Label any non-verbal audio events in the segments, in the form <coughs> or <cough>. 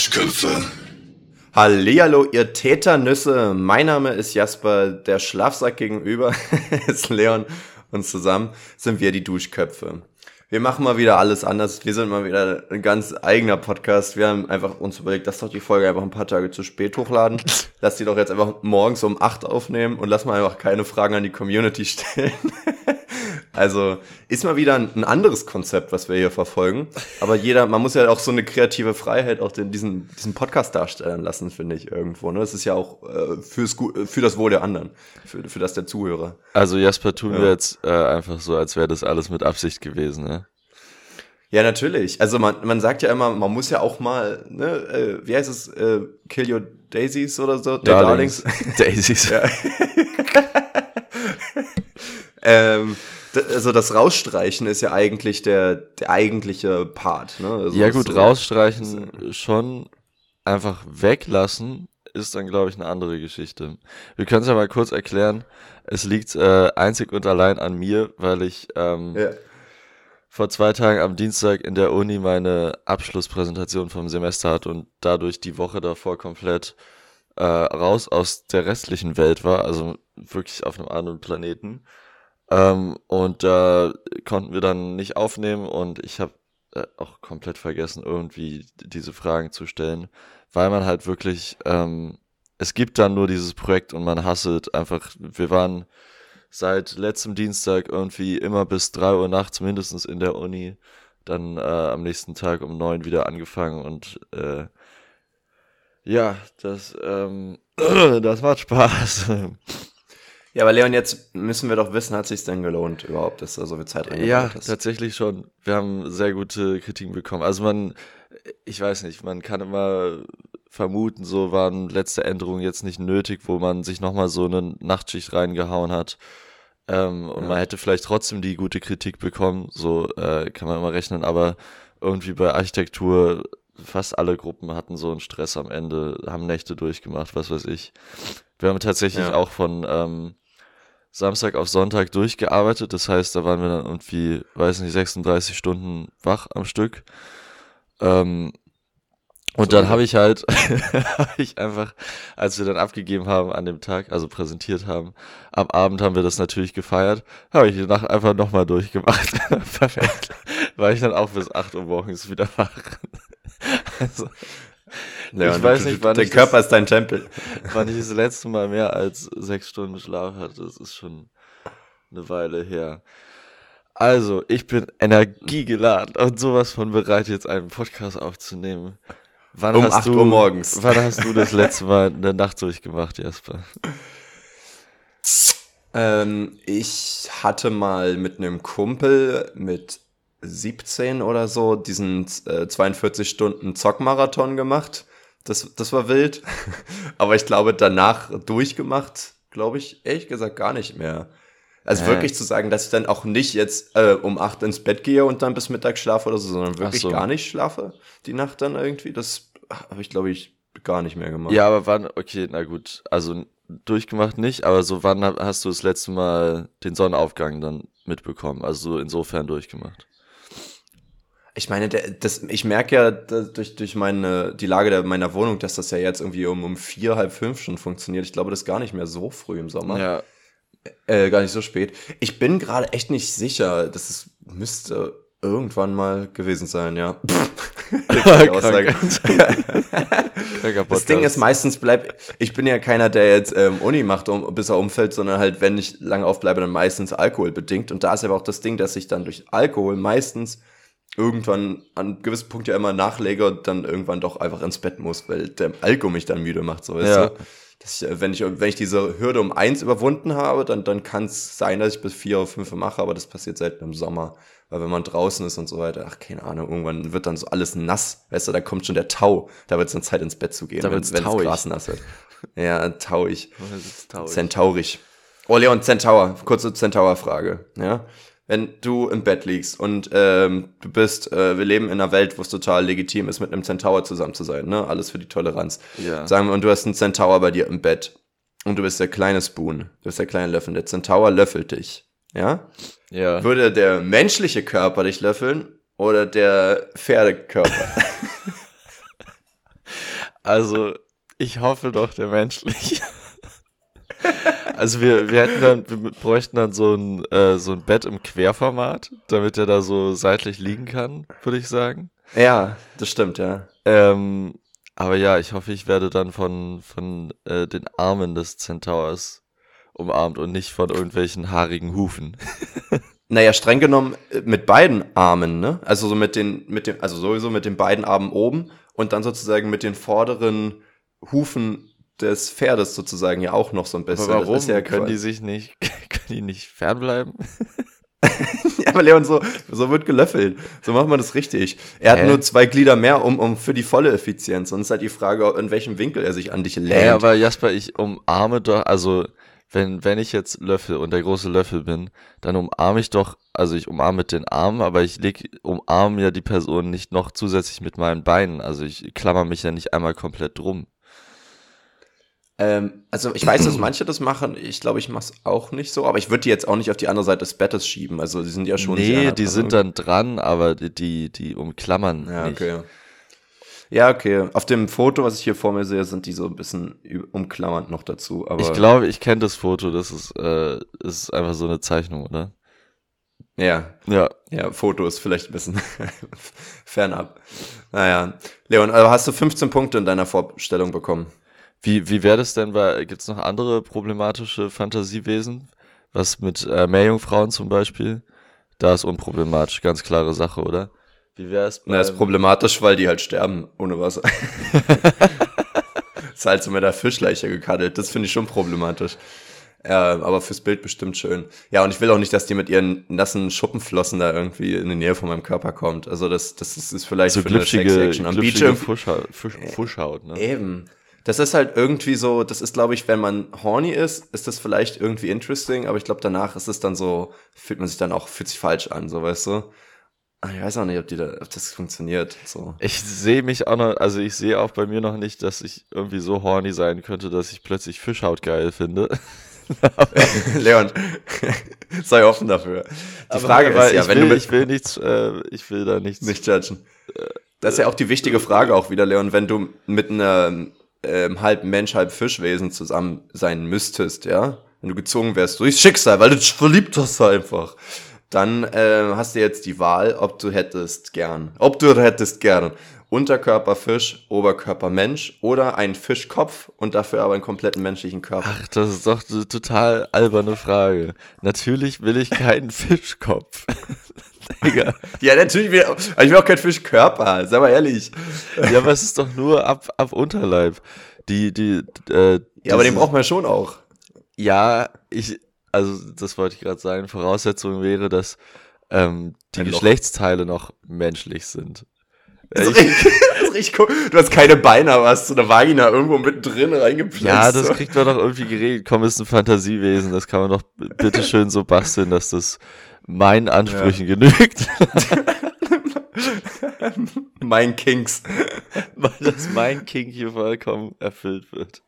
Duschköpfe. Hallihallo, ihr Täternüsse. Mein Name ist Jasper, der Schlafsack gegenüber <laughs> ist Leon und zusammen sind wir die Duschköpfe. Wir machen mal wieder alles anders. Wir sind mal wieder ein ganz eigener Podcast. Wir haben einfach uns überlegt, lass doch die Folge einfach ein paar Tage zu spät hochladen. <laughs> Lass die doch jetzt einfach morgens um acht aufnehmen und lass mal einfach keine Fragen an die Community <laughs> stellen. Also ist mal wieder ein, anderes Konzept, was wir hier verfolgen. Aber jeder, man muss ja auch so eine kreative Freiheit auch den, diesen, diesen Podcast darstellen lassen, finde ich irgendwo. Ne? Das ist ja auch äh, fürs, für das Wohl der anderen, für, für das der Zuhörer. Also Jasper, tun ja. wir jetzt äh, einfach so, als wäre das alles mit Absicht gewesen, ne? Ja, natürlich. Also man, man sagt ja immer, man muss ja auch mal, ne, äh, wie heißt es, äh, Kill Your Daisies oder so? Darlings. Darlings. <laughs> <laughs> Daisies. Ja. ähm, also das Rausstreichen ist ja eigentlich der, der eigentliche Part. Ne? Also ja gut, rausstreichen so. schon einfach weglassen ist dann, glaube ich, eine andere Geschichte. Wir können es ja mal kurz erklären. Es liegt äh, einzig und allein an mir, weil ich ähm, ja. Vor zwei Tagen am Dienstag in der Uni meine Abschlusspräsentation vom Semester hatte und dadurch die Woche davor komplett äh, raus aus der restlichen Welt war, also wirklich auf einem anderen Planeten. Ähm, und da äh, konnten wir dann nicht aufnehmen und ich habe äh, auch komplett vergessen, irgendwie diese Fragen zu stellen, weil man halt wirklich, ähm, es gibt dann nur dieses Projekt und man hasselt einfach, wir waren seit letztem Dienstag irgendwie immer bis drei Uhr nachts mindestens in der Uni, dann äh, am nächsten Tag um neun wieder angefangen und äh, ja, das, ähm, <clears throat> das macht Spaß. <laughs> Ja, aber Leon, jetzt müssen wir doch wissen, hat sich denn gelohnt überhaupt, dass du so viel Zeit reingebracht Ja, hast? tatsächlich schon. Wir haben sehr gute Kritiken bekommen. Also man, ich weiß nicht, man kann immer vermuten, so waren letzte Änderungen jetzt nicht nötig, wo man sich nochmal so eine Nachtschicht reingehauen hat. Ähm, und ja. man hätte vielleicht trotzdem die gute Kritik bekommen, so äh, kann man immer rechnen, aber irgendwie bei Architektur, fast alle Gruppen hatten so einen Stress am Ende, haben Nächte durchgemacht, was weiß ich. Wir haben tatsächlich ja. auch von ähm, Samstag auf Sonntag durchgearbeitet. Das heißt, da waren wir dann irgendwie, weiß nicht, 36 Stunden wach am Stück. Ähm, und so, dann habe ich halt, <laughs> hab ich einfach, als wir dann abgegeben haben an dem Tag, also präsentiert haben, am Abend haben wir das natürlich gefeiert, habe ich die Nacht einfach nochmal durchgemacht. <laughs> Perfekt. War ich dann auch bis 8 Uhr morgens wieder wach. <laughs> also, ja, ich weiß nicht, wann Der Körper das, ist dein Tempel. Wann ich das letzte Mal mehr als sechs Stunden Schlaf hatte, das ist schon eine Weile her. Also, ich bin energiegeladen und sowas von bereit, jetzt einen Podcast aufzunehmen. Wann um hast 8 du, Uhr morgens. <laughs> Wann hast du das letzte Mal eine Nacht durchgemacht, Jasper? Ähm, ich hatte mal mit einem Kumpel mit 17 oder so diesen äh, 42 Stunden Zockmarathon gemacht. Das, das war wild. <laughs> Aber ich glaube, danach durchgemacht, glaube ich, ehrlich gesagt gar nicht mehr. Also äh. wirklich zu sagen, dass ich dann auch nicht jetzt äh, um 8 ins Bett gehe und dann bis Mittag schlafe oder so, sondern wirklich so. gar nicht schlafe die Nacht dann irgendwie, das habe ich, glaube ich, gar nicht mehr gemacht. Ja, aber wann, okay, na gut, also durchgemacht nicht, aber so wann hast du das letzte Mal den Sonnenaufgang dann mitbekommen? Also insofern durchgemacht. Ich meine, der, das, ich merke ja durch, durch meine, die Lage der, meiner Wohnung, dass das ja jetzt irgendwie um, um vier, halb fünf schon funktioniert. Ich glaube, das ist gar nicht mehr so früh im Sommer. Ja. Äh, gar nicht so spät. Ich bin gerade echt nicht sicher. Das ist, müsste irgendwann mal gewesen sein, ja. <laughs> <laughs> <laughs> das Ding ist, meistens bleibt, ich bin ja keiner, der jetzt ähm, Uni macht, um, bis er umfällt, sondern halt, wenn ich lange aufbleibe, dann meistens Alkohol bedingt. Und da ist aber auch das Ding, dass ich dann durch Alkohol meistens irgendwann an gewissen Punkt ja immer nachlege und dann irgendwann doch einfach ins Bett muss, weil der Alkohol mich dann müde macht, so weißt ja. du. Ich, äh, wenn, ich, wenn ich diese Hürde um eins überwunden habe, dann, dann kann es sein, dass ich bis vier oder fünf mache, aber das passiert selten im Sommer. Weil wenn man draußen ist und so weiter, ach, keine Ahnung, irgendwann wird dann so alles nass, weißt du, da kommt schon der Tau, da wird es dann Zeit ins Bett zu gehen, da wenn, das Gras nass wird. Ja, tauig. Zentaurig. Oh, Leon, Centaur, kurze Centaur-Frage, ja wenn du im Bett liegst und ähm, du bist, äh, wir leben in einer Welt, wo es total legitim ist, mit einem Centaur zusammen zu sein, ne? Alles für die Toleranz. Ja. Sagen wir, und du hast einen Centaur bei dir im Bett und du bist der kleine Spoon, du bist der kleine Löffel. Der Centaur löffelt dich, ja? Ja. Würde der menschliche Körper dich löffeln oder der Pferdekörper? <laughs> <laughs> Also, ich hoffe doch, der menschlich. <laughs> Also wir, wir hätten dann, wir bräuchten dann so ein, äh, so ein Bett im Querformat, damit er da so seitlich liegen kann, würde ich sagen. Ja, das stimmt, ja. Ähm, aber ja, ich hoffe, ich werde dann von, von äh, den Armen des Centaurs umarmt und nicht von irgendwelchen haarigen Hufen. <laughs> Naja, streng genommen äh, mit beiden Armen, ne? Also so mit den, mit dem, also sowieso mit den beiden Armen oben und dann sozusagen mit den vorderen Hufen des Pferdes sozusagen ja auch noch so ein bisschen. Aber warum ja können die sich nicht, <laughs> können die nicht fernbleiben? <laughs> ja, aber Leon, so, so wird gelöffelt. So macht man das richtig. Er Hä? hat nur zwei Glieder mehr, um, um für die volle Effizienz. Und es ist halt die Frage, in welchem Winkel er sich an dich lädt. Ja, aber Jasper, ich umarme doch, also wenn, wenn ich jetzt Löffel und der große Löffel bin, dann umarme ich doch, also ich umarme mit den Armen, aber ich leg, umarme ja die Person nicht noch zusätzlich mit meinen Beinen. Also ich klammer mich ja nicht einmal komplett drum. Ähm, also ich weiß, dass manche das machen. Ich glaube, ich mache es auch nicht so, aber ich würde die jetzt auch nicht auf die andere Seite des Bettes schieben. Also die sind ja schon. Nee, sehr, die also sind dann dran, aber die, die, die umklammern. Ja, nicht. okay. Ja, okay. Auf dem Foto, was ich hier vor mir sehe, sind die so ein bisschen umklammernd noch dazu. Aber ich glaube, ich kenne das Foto. Das ist, äh, ist einfach so eine Zeichnung, oder? Ja. Ja. Ja, Foto ist vielleicht ein bisschen <laughs> fernab. Naja. Leon, aber hast du 15 Punkte in deiner Vorstellung bekommen? Wie, wie wäre das denn, gibt es noch andere problematische Fantasiewesen? Was mit äh, Meerjungfrauen zum Beispiel? Da ist unproblematisch, ganz klare Sache, oder? Wie wäre es? Na, ist problematisch, weil die halt sterben ohne Wasser. <laughs> ist halt so mit der Fischleiche gekaddelt. Das finde ich schon problematisch. Ja, aber fürs Bild bestimmt schön. Ja, und ich will auch nicht, dass die mit ihren nassen Schuppenflossen da irgendwie in die Nähe von meinem Körper kommt. Also das, das ist, ist vielleicht so für glitschige, eine Sex-Action am Beach. Fuschhaut, Fusch, Fuschhaut, ne? Eben. Das ist halt irgendwie so, das ist, glaube ich, wenn man horny ist, ist das vielleicht irgendwie interesting, aber ich glaube, danach ist es dann so, fühlt man sich dann auch, fühlt sich falsch an, so weißt du. Ah, ich weiß auch nicht, ob, die da, ob das funktioniert. So. Ich sehe mich auch noch, also ich sehe auch bei mir noch nicht, dass ich irgendwie so horny sein könnte, dass ich plötzlich Fischhaut geil finde. <laughs> Leon, <laughs> sei offen dafür. Die Aber Frage ist ja, wenn will, du mit, ich will nichts, äh, ich will da nichts. Nicht judgen. Das ist ja auch die wichtige Frage auch wieder, Leon, wenn du mit einer ähm, halb Mensch, halb Fischwesen zusammen sein müsstest, ja, wenn du gezwungen wärst durchs Schicksal, weil du dich verliebt hast einfach, dann äh, hast du jetzt die Wahl, ob du hättest gern, ob du hättest gern Unterkörper Fisch, Oberkörper Mensch oder einen Fischkopf und dafür aber einen kompletten menschlichen Körper. Ach, das ist doch eine total alberne Frage. Natürlich will ich keinen <laughs> Fischkopf. <laughs> Digga. Ja, natürlich will ich, ich will auch keinen Fischkörper, sei mal ehrlich. Ja, aber es ist doch nur ab, ab Unterleib. Die, die, äh, Ja, aber den braucht man schon auch. Ja, ich, also das wollte ich gerade sagen, Voraussetzung wäre, dass ähm, die Geschlechtsteile noch menschlich sind. Das ist, richtig, <laughs> das ist richtig cool. Du hast keine Beine, aber hast so eine Vagina irgendwo mittendrin reingepflanzt. Ja, das kriegt man doch irgendwie geregelt. Komm, ist ein Fantasiewesen. Das kann man doch bitteschön so basteln, dass das meinen Ansprüchen ja. genügt. <laughs> mein Kings. Weil das mein King hier vollkommen erfüllt wird.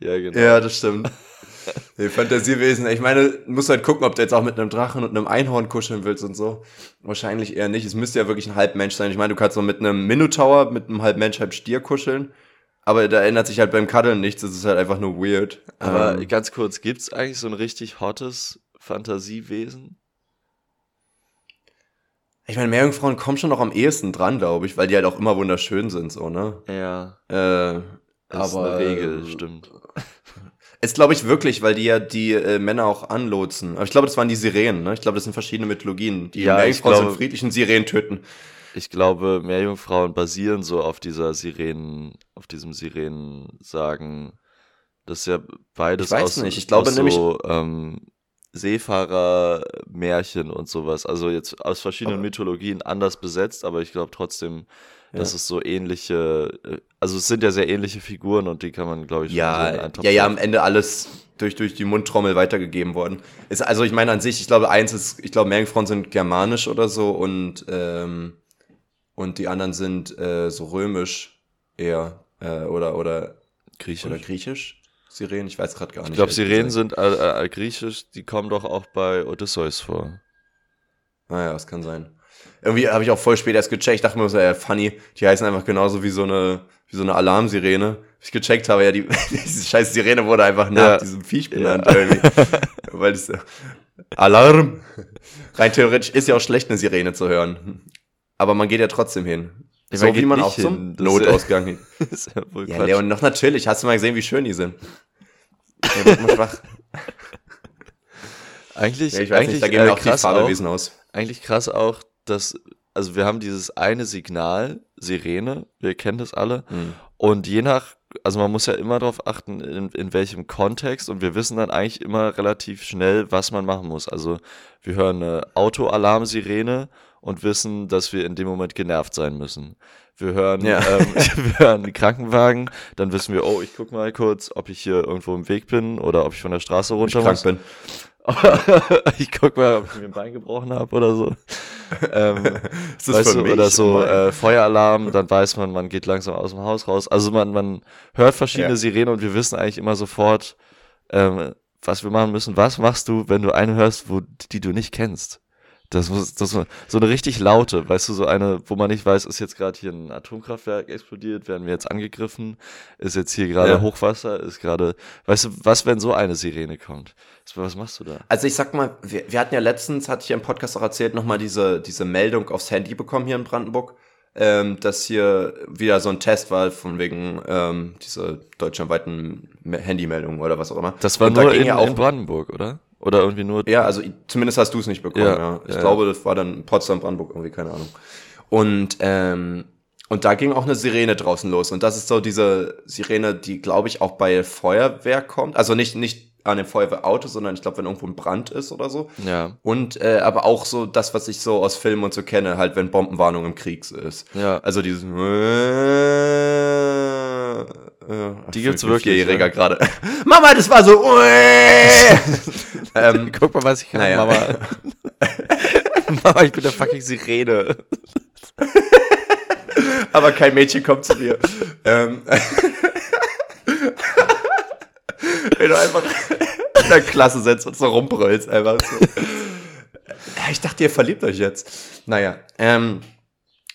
Ja, genau. Ja, das stimmt. <laughs> Nee, Fantasiewesen. Ich meine, du musst halt gucken, ob du jetzt auch mit einem Drachen und einem Einhorn kuscheln willst und so. Wahrscheinlich eher nicht. Es müsste ja wirklich ein Halbmensch sein. Ich meine, du kannst so mit einem Minotaur, mit einem Halbmensch, halb Stier kuscheln. Aber da ändert sich halt beim Kaddeln nichts. Das ist halt einfach nur weird. Aber ähm, ganz kurz, gibt's eigentlich so ein richtig hottes Fantasiewesen? Ich meine, Meerjungfrauen kommen schon noch am ehesten dran, glaube ich, weil die halt auch immer wunderschön sind, so, ne? Ja. Äh, das aber, ist eine Regel, äh, stimmt. <laughs> Ist, glaube ich, wirklich, weil die ja die äh, Männer auch anlotsen. Aber ich glaube, das waren die Sirenen, ne? Ich glaube, das sind verschiedene Mythologien, die ja, Meerjungfrauen sind friedlichen Sirenen töten. Ich glaube, Meerjungfrauen basieren so auf dieser Sirenen, auf diesem Sirenen-Sagen. Das ist ja beides ich weiß aus, nicht. Ich glaube nämlich, so, ähm, Seefahrer-Märchen und sowas. Also jetzt aus verschiedenen Mythologien anders besetzt, aber ich glaube trotzdem, ja. dass es so ähnliche, äh, also es sind ja sehr ähnliche Figuren und die kann man, glaube ich, ja, so ja, ja, am Ende alles durch, durch die Mundtrommel weitergegeben worden. Ist, also ich meine an sich, ich glaube, eins ist, ich glaube, Meerjungfrauen sind germanisch oder so und, ähm, und die anderen sind äh, so römisch eher äh, oder, oder griechisch. Oder griechisch. Sirenen? Ich weiß gerade gar nicht. Ich glaube, Sirenen sind äh, äh, griechisch, die kommen doch auch bei Odysseus vor. Naja, ah das kann sein. Irgendwie habe ich auch voll spät erst gecheckt. Ich dachte mir so, ja, funny, die heißen einfach genauso wie so eine, wie so eine Alarmsirene. Ich gecheckt habe, ja, die, <laughs> diese scheiß Sirene wurde einfach nach ja. diesem Viech benannt ja. irgendwie. <laughs> Weil das, Alarm! Rein theoretisch ist ja auch schlecht, eine Sirene zu hören. Aber man geht ja trotzdem hin. Ich so wie man auch hin. zum das Notausgang hin. <laughs> ist ja, wohl ja Leon, noch natürlich. Hast du mal gesehen, wie schön die sind? Ja, wird mal schwach. Eigentlich, ja, ich weiß eigentlich, nicht, da gehen äh, auch die Fabelwesen aus. Eigentlich krass auch, dass, also wir haben dieses eine Signal, Sirene, wir kennen das alle. Mhm. Und je nach, also man muss ja immer darauf achten, in, in welchem Kontext. Und wir wissen dann eigentlich immer relativ schnell, was man machen muss. Also wir hören eine Autoalarm-Sirene und wissen, dass wir in dem Moment genervt sein müssen. Wir hören, ja. ähm, <laughs> wir hören einen Krankenwagen, dann wissen wir, oh, ich guck mal kurz, ob ich hier irgendwo im Weg bin oder ob ich von der Straße runter ich muss. Krank bin. <laughs> ich guck mal, ob ich mir ein Bein gebrochen habe oder so. Ähm, <laughs> ist das weißt du, oder so äh, Feueralarm, dann weiß man, man geht langsam aus dem Haus raus. Also man, man hört verschiedene ja. Sirenen und wir wissen eigentlich immer sofort, ähm, was wir machen müssen. Was machst du, wenn du eine hörst, wo, die du nicht kennst? Das muss, das muss, so eine richtig laute, weißt du, so eine, wo man nicht weiß, ist jetzt gerade hier ein Atomkraftwerk explodiert, werden wir jetzt angegriffen, ist jetzt hier gerade ja. Hochwasser, ist gerade, weißt du, was, wenn so eine Sirene kommt? Was machst du da? Also ich sag mal, wir, wir hatten ja letztens, hatte ich ja im Podcast auch erzählt, nochmal diese, diese Meldung aufs Handy bekommen hier in Brandenburg, ähm, dass hier wieder so ein Test war von wegen ähm, dieser deutschlandweiten Handymeldung oder was auch immer. Das war Und nur da in, ja auch, in Brandenburg, oder? Oder irgendwie nur. Ja, also zumindest hast du es nicht bekommen, ja. ja. Ich ja, glaube, das war dann Potsdam, Brandenburg, irgendwie, keine Ahnung. Und, ähm, und da ging auch eine Sirene draußen los. Und das ist so diese Sirene, die, glaube ich, auch bei Feuerwehr kommt. Also nicht, nicht an dem Feuerwehrauto, sondern ich glaube, wenn irgendwo ein Brand ist oder so. Ja. Und äh, aber auch so das, was ich so aus Filmen und so kenne, halt, wenn Bombenwarnung im Krieg ist. Ja. Also dieses äh, die gibt's wirklich. Vierjähriger ja. gerade. <laughs> Mama, das war so. <laughs> ähm, Guck mal, was ich kann, naja. Mama. <laughs> Mama, ich bin der fucking Sirene. Aber kein Mädchen kommt zu dir. ähm, Wenn du einfach in der Klasse sitzt und so rumbrüllst, einfach so. Ich dachte, ihr verliebt euch jetzt. Naja, ähm,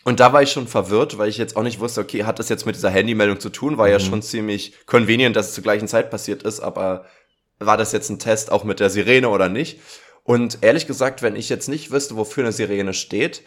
und da war ich schon verwirrt, weil ich jetzt auch nicht wusste, okay, hat das jetzt mit dieser Handymeldung zu tun? War mhm. ja schon ziemlich convenient, dass es zur gleichen Zeit passiert ist, aber war das jetzt ein Test auch mit der Sirene oder nicht? Und ehrlich gesagt, wenn ich jetzt nicht wüsste, wofür eine Sirene steht,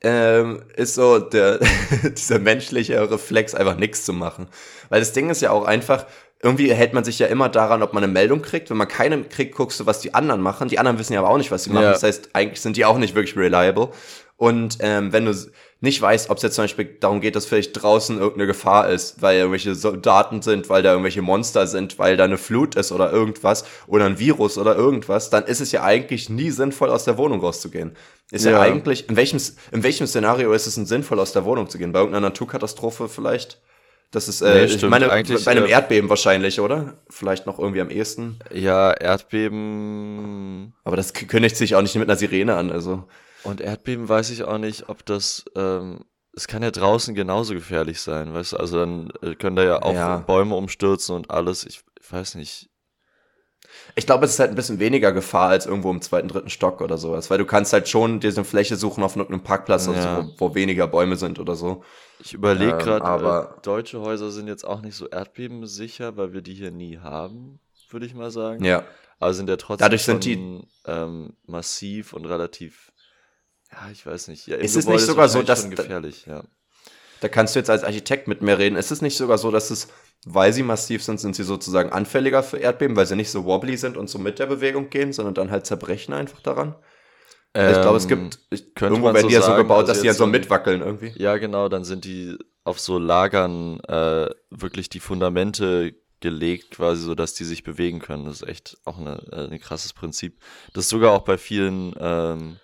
ähm, ist so der, <laughs> dieser menschliche Reflex einfach nichts zu machen. Weil das Ding ist ja auch einfach, irgendwie hält man sich ja immer daran, ob man eine Meldung kriegt. Wenn man keine kriegt, guckst du, was die anderen machen. Die anderen wissen ja aber auch nicht, was sie machen. Ja. Das heißt, eigentlich sind die auch nicht wirklich reliable. Und ähm, wenn du nicht weißt, ob es jetzt zum Beispiel darum geht, dass vielleicht draußen irgendeine Gefahr ist, weil irgendwelche Soldaten sind, weil da irgendwelche Monster sind, weil da eine Flut ist oder irgendwas oder ein Virus oder irgendwas, dann ist es ja eigentlich nie sinnvoll, aus der Wohnung rauszugehen. Ist ja, ja eigentlich, in welchem, in welchem Szenario ist es denn sinnvoll, aus der Wohnung zu gehen? Bei irgendeiner Naturkatastrophe vielleicht? Das ist, äh, nee, ich meine, Eigentlich, bei einem äh, Erdbeben wahrscheinlich, oder? Vielleicht noch irgendwie am ehesten. Ja, Erdbeben. Aber das kündigt sich auch nicht mit einer Sirene an, also. Und Erdbeben weiß ich auch nicht, ob das, ähm, es kann ja draußen genauso gefährlich sein, weißt du, also dann äh, können da ja auch ja. Bäume umstürzen und alles, ich, ich weiß nicht. Ich glaube, es ist halt ein bisschen weniger Gefahr als irgendwo im zweiten, dritten Stock oder sowas, weil du kannst halt schon dir so eine Fläche suchen auf irgendeinem Parkplatz, ja. also, wo, wo, weniger Bäume sind oder so. Ich überlege ähm, gerade, aber äh, deutsche Häuser sind jetzt auch nicht so erdbebensicher, weil wir die hier nie haben, würde ich mal sagen. Ja. Aber sind ja trotzdem Dadurch sind die ähm, massiv und relativ ja, ich weiß nicht. Ja, ist es nicht sogar so, dass gefährlich, ja. Da kannst du jetzt als Architekt mit mir reden. Ist es nicht sogar so, dass es, weil sie massiv sind, sind sie sozusagen anfälliger für Erdbeben, weil sie nicht so wobbly sind und so mit der Bewegung gehen, sondern dann halt zerbrechen einfach daran? Ähm, ich glaube, es gibt, ich, irgendwo werden so die ja so gebaut, also dass die ja so mitwackeln irgendwie. Ja, genau, dann sind die auf so Lagern äh, wirklich die Fundamente gelegt, quasi so, dass die sich bewegen können. Das ist echt auch eine, äh, ein krasses Prinzip. Das ist sogar auch bei vielen ähm,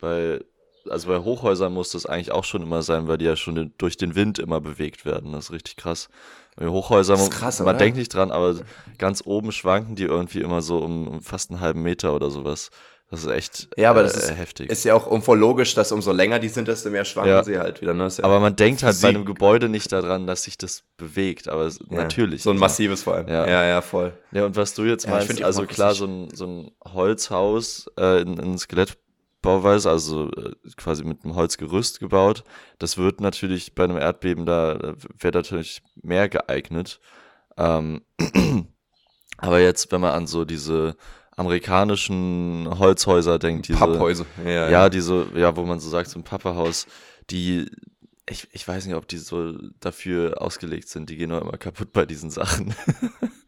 bei, also bei Hochhäusern muss das eigentlich auch schon immer sein, weil die ja schon durch den Wind immer bewegt werden. Das ist richtig krass. Bei Hochhäusern, krass, man oder? denkt nicht dran, aber ganz oben schwanken die irgendwie immer so um, um fast einen halben Meter oder sowas. Das ist echt ja, aber das äh, ist, heftig. Ist ja auch irgendwo logisch, dass umso länger die sind, desto mehr schwanken ja. sie halt wieder. Ne? Ja aber man denkt halt bei einem Gebäude nicht daran, dass sich das bewegt, aber ja. natürlich. So ein massives vor allem. Ja. ja, ja, voll. Ja, und was du jetzt meinst, also klar, so ein, so ein Holzhaus, äh, ein, ein Skelett Bauweise, also äh, quasi mit einem Holzgerüst gebaut. Das wird natürlich bei einem Erdbeben da, wäre natürlich mehr geeignet. Ähm, <clears throat> aber jetzt, wenn man an so diese amerikanischen Holzhäuser denkt, diese Papphäuser, ja, ja, ja, diese, ja, wo man so sagt, so ein Papperhaus, die, ich, ich weiß nicht, ob die so dafür ausgelegt sind, die gehen auch immer kaputt bei diesen Sachen. <laughs>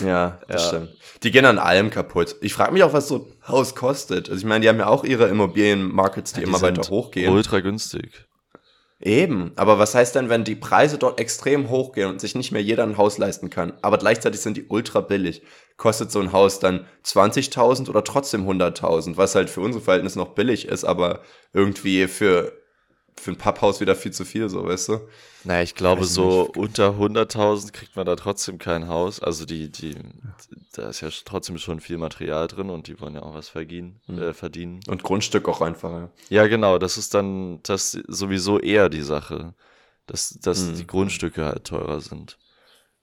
Ja, das ja. stimmt. Die gehen an allem kaputt. Ich frage mich auch, was so ein Haus kostet. Also ich meine, die haben ja auch ihre Immobilienmarkets, die, ja, die immer weiter hochgehen. Ultra günstig. Eben, aber was heißt denn, wenn die Preise dort extrem hochgehen und sich nicht mehr jeder ein Haus leisten kann, aber gleichzeitig sind die ultra billig? Kostet so ein Haus dann 20.000 oder trotzdem 100.000, was halt für unsere Verhältnisse noch billig ist, aber irgendwie für für ein Papphaus wieder viel zu viel, so, weißt du? Naja, ich glaube, ich so nicht. unter 100.000 kriegt man da trotzdem kein Haus. Also die, die, da ist ja trotzdem schon viel Material drin und die wollen ja auch was verdienen, mhm. äh, verdienen. Und Grundstück auch einfach, ja. Ja, genau, das ist dann das sowieso eher die Sache, dass, dass mhm. die Grundstücke halt teurer sind.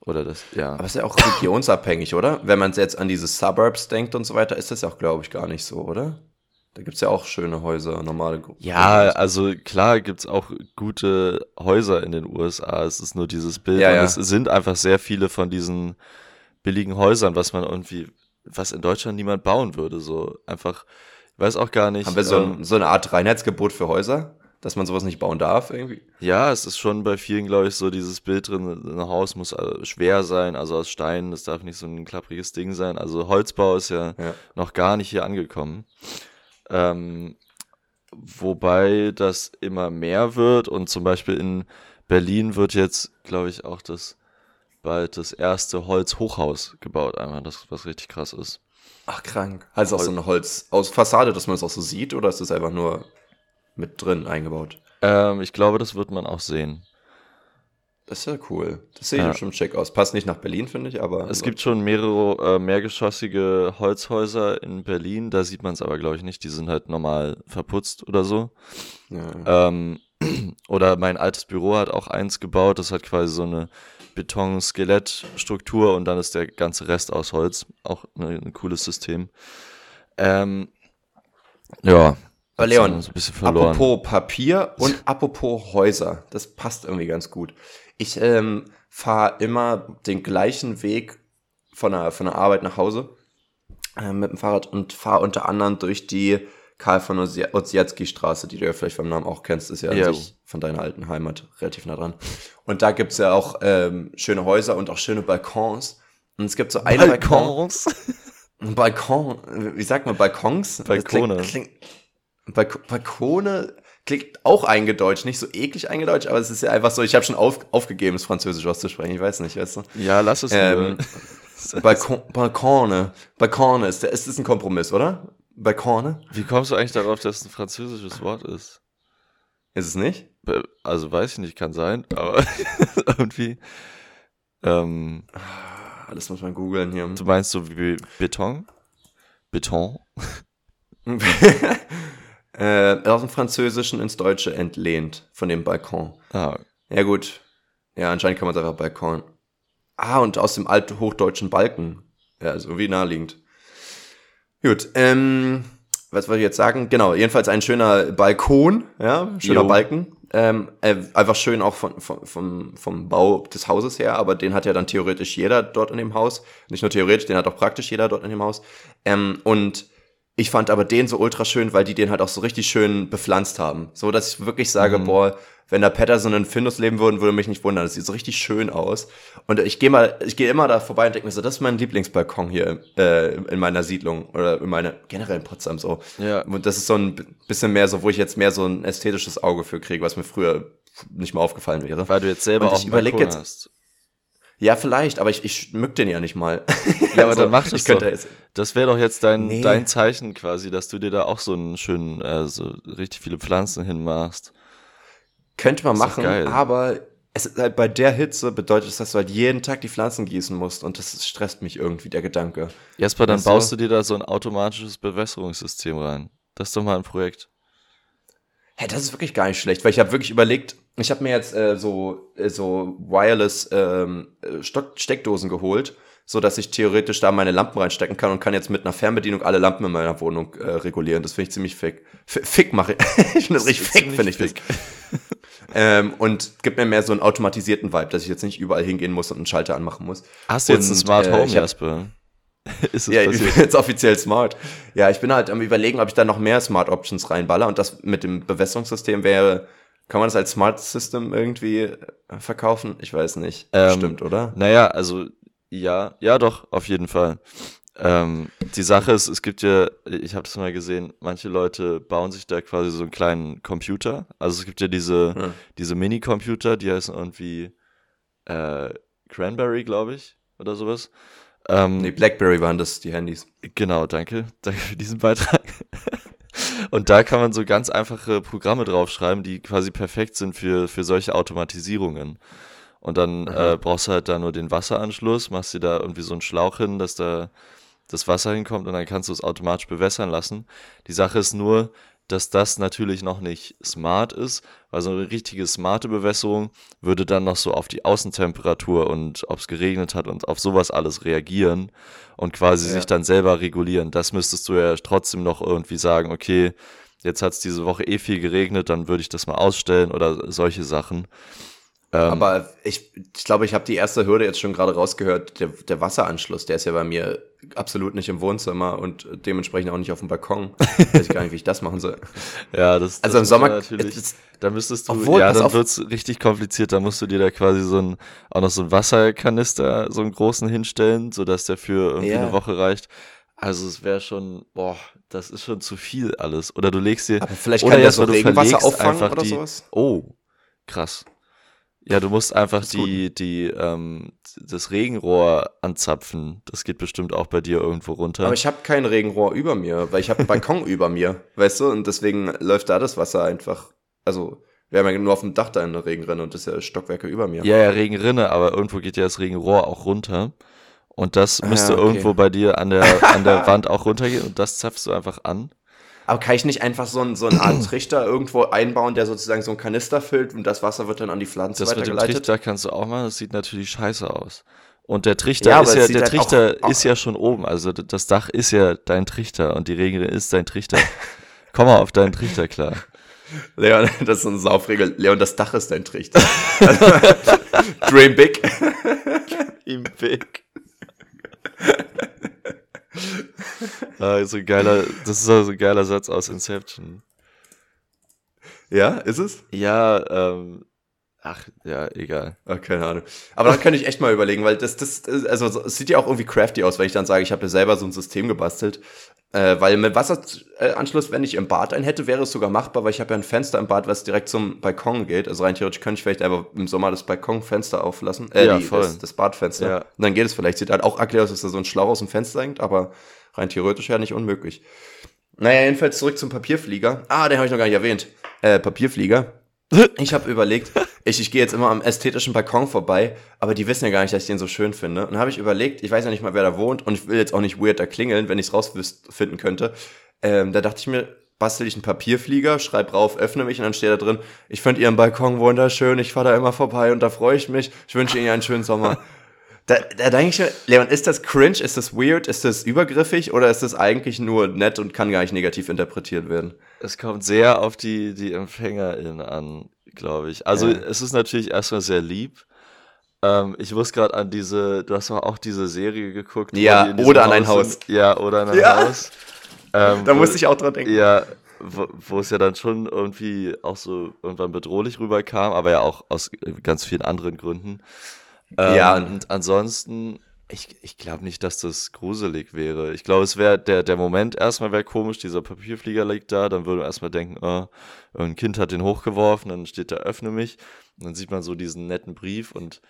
Oder das, ja. Aber es ist ja auch <laughs> regionsabhängig, oder? Wenn man jetzt an diese Suburbs denkt und so weiter, ist das ja auch, glaube ich, gar nicht so, oder? Da gibt's ja auch schöne Häuser, normale. Ja, also klar gibt's auch gute Häuser in den USA. Es ist nur dieses Bild. Ja, ja. es sind einfach sehr viele von diesen billigen Häusern, was man irgendwie, was in Deutschland niemand bauen würde. So einfach, ich weiß auch gar nicht. Haben wir so, ähm, so eine Art Reinheitsgebot für Häuser? Dass man sowas nicht bauen darf irgendwie? Ja, es ist schon bei vielen, glaube ich, so dieses Bild drin, ein Haus muss äh, schwer sein, also aus Steinen, das darf nicht so ein klappriges Ding sein. Also Holzbau ist ja, ja. noch gar nicht hier angekommen. Ähm, wobei das immer mehr wird und zum Beispiel in Berlin wird jetzt, glaube ich, auch das bald das erste Holzhochhaus gebaut, einmal, das was richtig krass ist. Ach, krank. Hol auch so eine Holz aus Fassade, dass man es auch so sieht, oder ist das einfach nur mit drin eingebaut? Ähm, ich glaube, das wird man auch sehen. Das ist ja cool. Das sehe ich ja. schon schick aus. Passt nicht nach Berlin, finde ich, aber. Es gibt schon mehrere äh, mehrgeschossige Holzhäuser in Berlin. Da sieht man es aber, glaube ich, nicht. Die sind halt normal verputzt oder so. Ja. Ähm, <clears throat> oder mein altes Büro hat auch eins gebaut. Das hat quasi so eine Beton-Skelett-Struktur und dann ist der ganze Rest aus Holz. Auch ein, ein cooles System. Ähm, ja, aber Leon, apropos Papier und apropos Häuser, das passt irgendwie ganz gut. Ich ähm, fahre immer den gleichen Weg von der, von der Arbeit nach Hause äh, mit dem Fahrrad und fahre unter anderem durch die Karl von Ossietzky Straße, die du ja vielleicht vom Namen auch kennst, ist ja, ja. von deiner alten Heimat relativ nah dran. Und da gibt's ja auch ähm, schöne Häuser und auch schöne Balkons. Und es gibt so eine Balkons? Balkon, Balkon wie sagt man, Balkons? Balkone. Klingt, klingt, Balk Balkone klingt auch eingedeutscht, nicht so eklig eingedeutscht, aber es ist ja einfach so, ich habe schon auf, aufgegeben, es Französisch auszusprechen, ich weiß nicht, weißt du? Ja, lass es ähm, <laughs> Balkon, Balkone, Balkone, ist, ist das ein Kompromiss, oder? Balkone? Wie kommst du eigentlich darauf, dass es ein französisches Wort ist? Ist es nicht? Also weiß ich nicht, kann sein, aber <laughs> irgendwie. Ähm, Alles muss man googeln hier. Du meinst so wie Beton? Beton? <laughs> äh, aus dem Französischen ins Deutsche entlehnt von dem Balkon. Ah. Ja, gut. Ja, anscheinend kann man es einfach Balkon. Ah, und aus dem althochdeutschen Balken. Ja, so wie naheliegend. Gut, ähm, was wollte ich jetzt sagen? Genau, jedenfalls ein schöner Balkon, ja, schöner jo. Balken. Ähm, äh, einfach schön auch von, von, vom, vom Bau des Hauses her, aber den hat ja dann theoretisch jeder dort in dem Haus. Nicht nur theoretisch, den hat auch praktisch jeder dort in dem Haus. Ähm, und ich fand aber den so ultra schön, weil die den halt auch so richtig schön bepflanzt haben. So, dass ich wirklich sage, mhm. boah, wenn da Patterson und Findus leben würden, würde mich nicht wundern. Das sieht so richtig schön aus. Und ich gehe mal, ich gehe immer da vorbei und denke mir so, das ist mein Lieblingsbalkon hier äh, in meiner Siedlung oder in meiner generell in Potsdam so. Ja. Und das ist so ein bisschen mehr so, wo ich jetzt mehr so ein ästhetisches Auge für kriege, was mir früher nicht mal aufgefallen wäre. Weil du jetzt selber und auch einen Balkon jetzt, hast. Ja, vielleicht, aber ich, ich schmück den ja nicht mal. Ja, aber also, <laughs> dann mach das doch. Jetzt, das wäre doch jetzt dein, nee. dein Zeichen quasi, dass du dir da auch so einen schönen, äh, so richtig viele Pflanzen hinmachst. Könnte man machen, aber es ist halt bei der Hitze bedeutet das, dass du halt jeden Tag die Pflanzen gießen musst und das stresst mich irgendwie, der Gedanke. Jasper, dann weißt baust du? du dir da so ein automatisches Bewässerungssystem rein. Das ist doch mal ein Projekt. Hä, hey, das ist wirklich gar nicht schlecht, weil ich habe wirklich überlegt, ich habe mir jetzt äh, so, äh, so Wireless ähm, äh, Stock Steckdosen geholt so dass ich theoretisch da meine Lampen reinstecken kann und kann jetzt mit einer Fernbedienung alle Lampen in meiner Wohnung äh, regulieren. Das finde ich ziemlich fick. F fick mache ich. <laughs> ich finde das richtig fick, finde ich fick. ähm, und gibt mir mehr so einen automatisierten Vibe, dass ich jetzt nicht überall hingehen muss und einen Schalter anmachen muss. Hast du jetzt ein Smart Home, äh, Jasper? <laughs> ist es ja, passiert? ich <laughs> bin jetzt offiziell smart. Ja, ich bin halt am überlegen, ob ich da noch mehr Smart Options reinballer und das mit dem Bewässerungssystem wäre, kann man das als Smart System irgendwie äh, verkaufen? Ich weiß nicht. Ähm, Stimmt, oder? Naja, also ja, ja doch, auf jeden Fall. Ähm, die Sache ist, es gibt ja, ich habe das mal gesehen, manche Leute bauen sich da quasi so einen kleinen Computer. Also es gibt ja diese, hm. diese Mini-Computer, die heißen irgendwie äh, Cranberry, glaube ich, oder sowas. Ähm, nee, Blackberry waren das, die Handys. Genau, danke. Danke für diesen Beitrag. Und da kann man so ganz einfache Programme draufschreiben, die quasi perfekt sind für, für solche Automatisierungen. Und dann äh, brauchst du halt da nur den Wasseranschluss, machst dir da irgendwie so einen Schlauch hin, dass da das Wasser hinkommt und dann kannst du es automatisch bewässern lassen. Die Sache ist nur, dass das natürlich noch nicht smart ist, weil so eine richtige smarte Bewässerung würde dann noch so auf die Außentemperatur und ob es geregnet hat und auf sowas alles reagieren und quasi ja. sich dann selber regulieren. Das müsstest du ja trotzdem noch irgendwie sagen, okay, jetzt hat es diese Woche eh viel geregnet, dann würde ich das mal ausstellen oder solche Sachen. Ähm, Aber ich, ich glaube, ich habe die erste Hürde jetzt schon gerade rausgehört. Der, der Wasseranschluss, der ist ja bei mir absolut nicht im Wohnzimmer und dementsprechend auch nicht auf dem Balkon. <laughs> Weiß ich gar nicht, wie ich das machen soll. ja, das, das Also im Sommer natürlich. Das, da müsstest du, obwohl, ja, dann wird's richtig kompliziert. Da musst du dir da quasi so ein, auch noch so ein Wasserkanister, so einen großen hinstellen, sodass der für irgendwie ja. eine Woche reicht. Also es wäre schon, boah, das ist schon zu viel alles. Oder du legst dir, Aber vielleicht kann oder das so Regenwasser auffangen oder die, sowas. Oh, krass. Ja, du musst einfach die, die, ähm, das Regenrohr anzapfen. Das geht bestimmt auch bei dir irgendwo runter. Aber ich habe kein Regenrohr über mir, weil ich habe einen Balkon <laughs> über mir, weißt du? Und deswegen läuft da das Wasser einfach. Also, wir haben ja nur auf dem Dach da eine Regenrinne und das ist ja Stockwerke über mir. Ja, ja, Regenrinne, aber irgendwo geht ja das Regenrohr auch runter. Und das müsste ja, okay. irgendwo bei dir an der, an der <laughs> Wand auch runtergehen und das zapfst du einfach an. Aber kann ich nicht einfach so, ein, so eine Art Trichter irgendwo einbauen, der sozusagen so einen Kanister füllt und das Wasser wird dann an die Pflanze das weitergeleitet? Das mit dem Trichter kannst du auch machen, das sieht natürlich scheiße aus. Und der Trichter ja, ist ja, der halt Trichter auch, ist ja schon oben, also das Dach ist ja dein Trichter und die Regel ist dein Trichter. Komm mal auf deinen Trichter klar. <laughs> Leon, das ist eine Saufregel. Leon, das Dach ist dein Trichter. <laughs> Dream big. Dream big. <laughs> ah, so geiler, das ist also ein geiler Satz aus Inception. Ja, ist es? Ja, ähm, ach, ja, egal. Ach, keine Ahnung. Aber da könnte ich echt mal überlegen, weil das, das, also es sieht ja auch irgendwie crafty aus, wenn ich dann sage, ich habe mir selber so ein System gebastelt. Äh, weil mit Wasseranschluss, wenn ich im Bad einen hätte, wäre es sogar machbar, weil ich habe ja ein Fenster im Bad, was direkt zum Balkon geht. Also rein theoretisch könnte ich vielleicht einfach im Sommer das Balkonfenster auflassen. Äh, ja, die, voll. Das, das Badfenster. Ja. Und dann geht es vielleicht. Sieht halt auch ugly aus, dass da so ein Schlauch aus dem Fenster hängt, aber rein theoretisch ja nicht unmöglich. Naja, jedenfalls zurück zum Papierflieger. Ah, den habe ich noch gar nicht erwähnt. Äh, Papierflieger. <laughs> Ich habe überlegt, ich, ich gehe jetzt immer am ästhetischen Balkon vorbei, aber die wissen ja gar nicht, dass ich den so schön finde. Und habe ich überlegt, ich weiß ja nicht mal, wer da wohnt und ich will jetzt auch nicht weird da klingeln, wenn ich es rausfinden könnte. Ähm, da dachte ich mir, bastel ich einen Papierflieger, schreib rauf, öffne mich und dann steht da drin, ich finde Ihren Balkon wunderschön, ich fahre da immer vorbei und da freue ich mich. Ich wünsche Ihnen einen schönen Sommer. <laughs> Da, da denke ich mir, Leon, ist das cringe, ist das weird, ist das übergriffig oder ist das eigentlich nur nett und kann gar nicht negativ interpretiert werden? Es kommt sehr auf die, die EmpfängerInnen an, glaube ich. Also ja. es ist natürlich erstmal sehr lieb. Ähm, ich muss gerade an diese, du hast auch diese Serie geguckt. Ja, oder an ein Haus. Sind. Ja, oder an ein ja. Haus. Ähm, da musste ich auch dran denken. Ja, wo, wo es ja dann schon irgendwie auch so irgendwann bedrohlich rüberkam, aber ja auch aus ganz vielen anderen Gründen. Ähm, ja. Und ansonsten, ich, ich glaube nicht, dass das gruselig wäre. Ich glaube, es wäre der, der Moment erstmal wäre komisch, dieser Papierflieger liegt da, dann würde man erstmal denken, oh, ein Kind hat den hochgeworfen, dann steht da, öffne mich. Und dann sieht man so diesen netten Brief und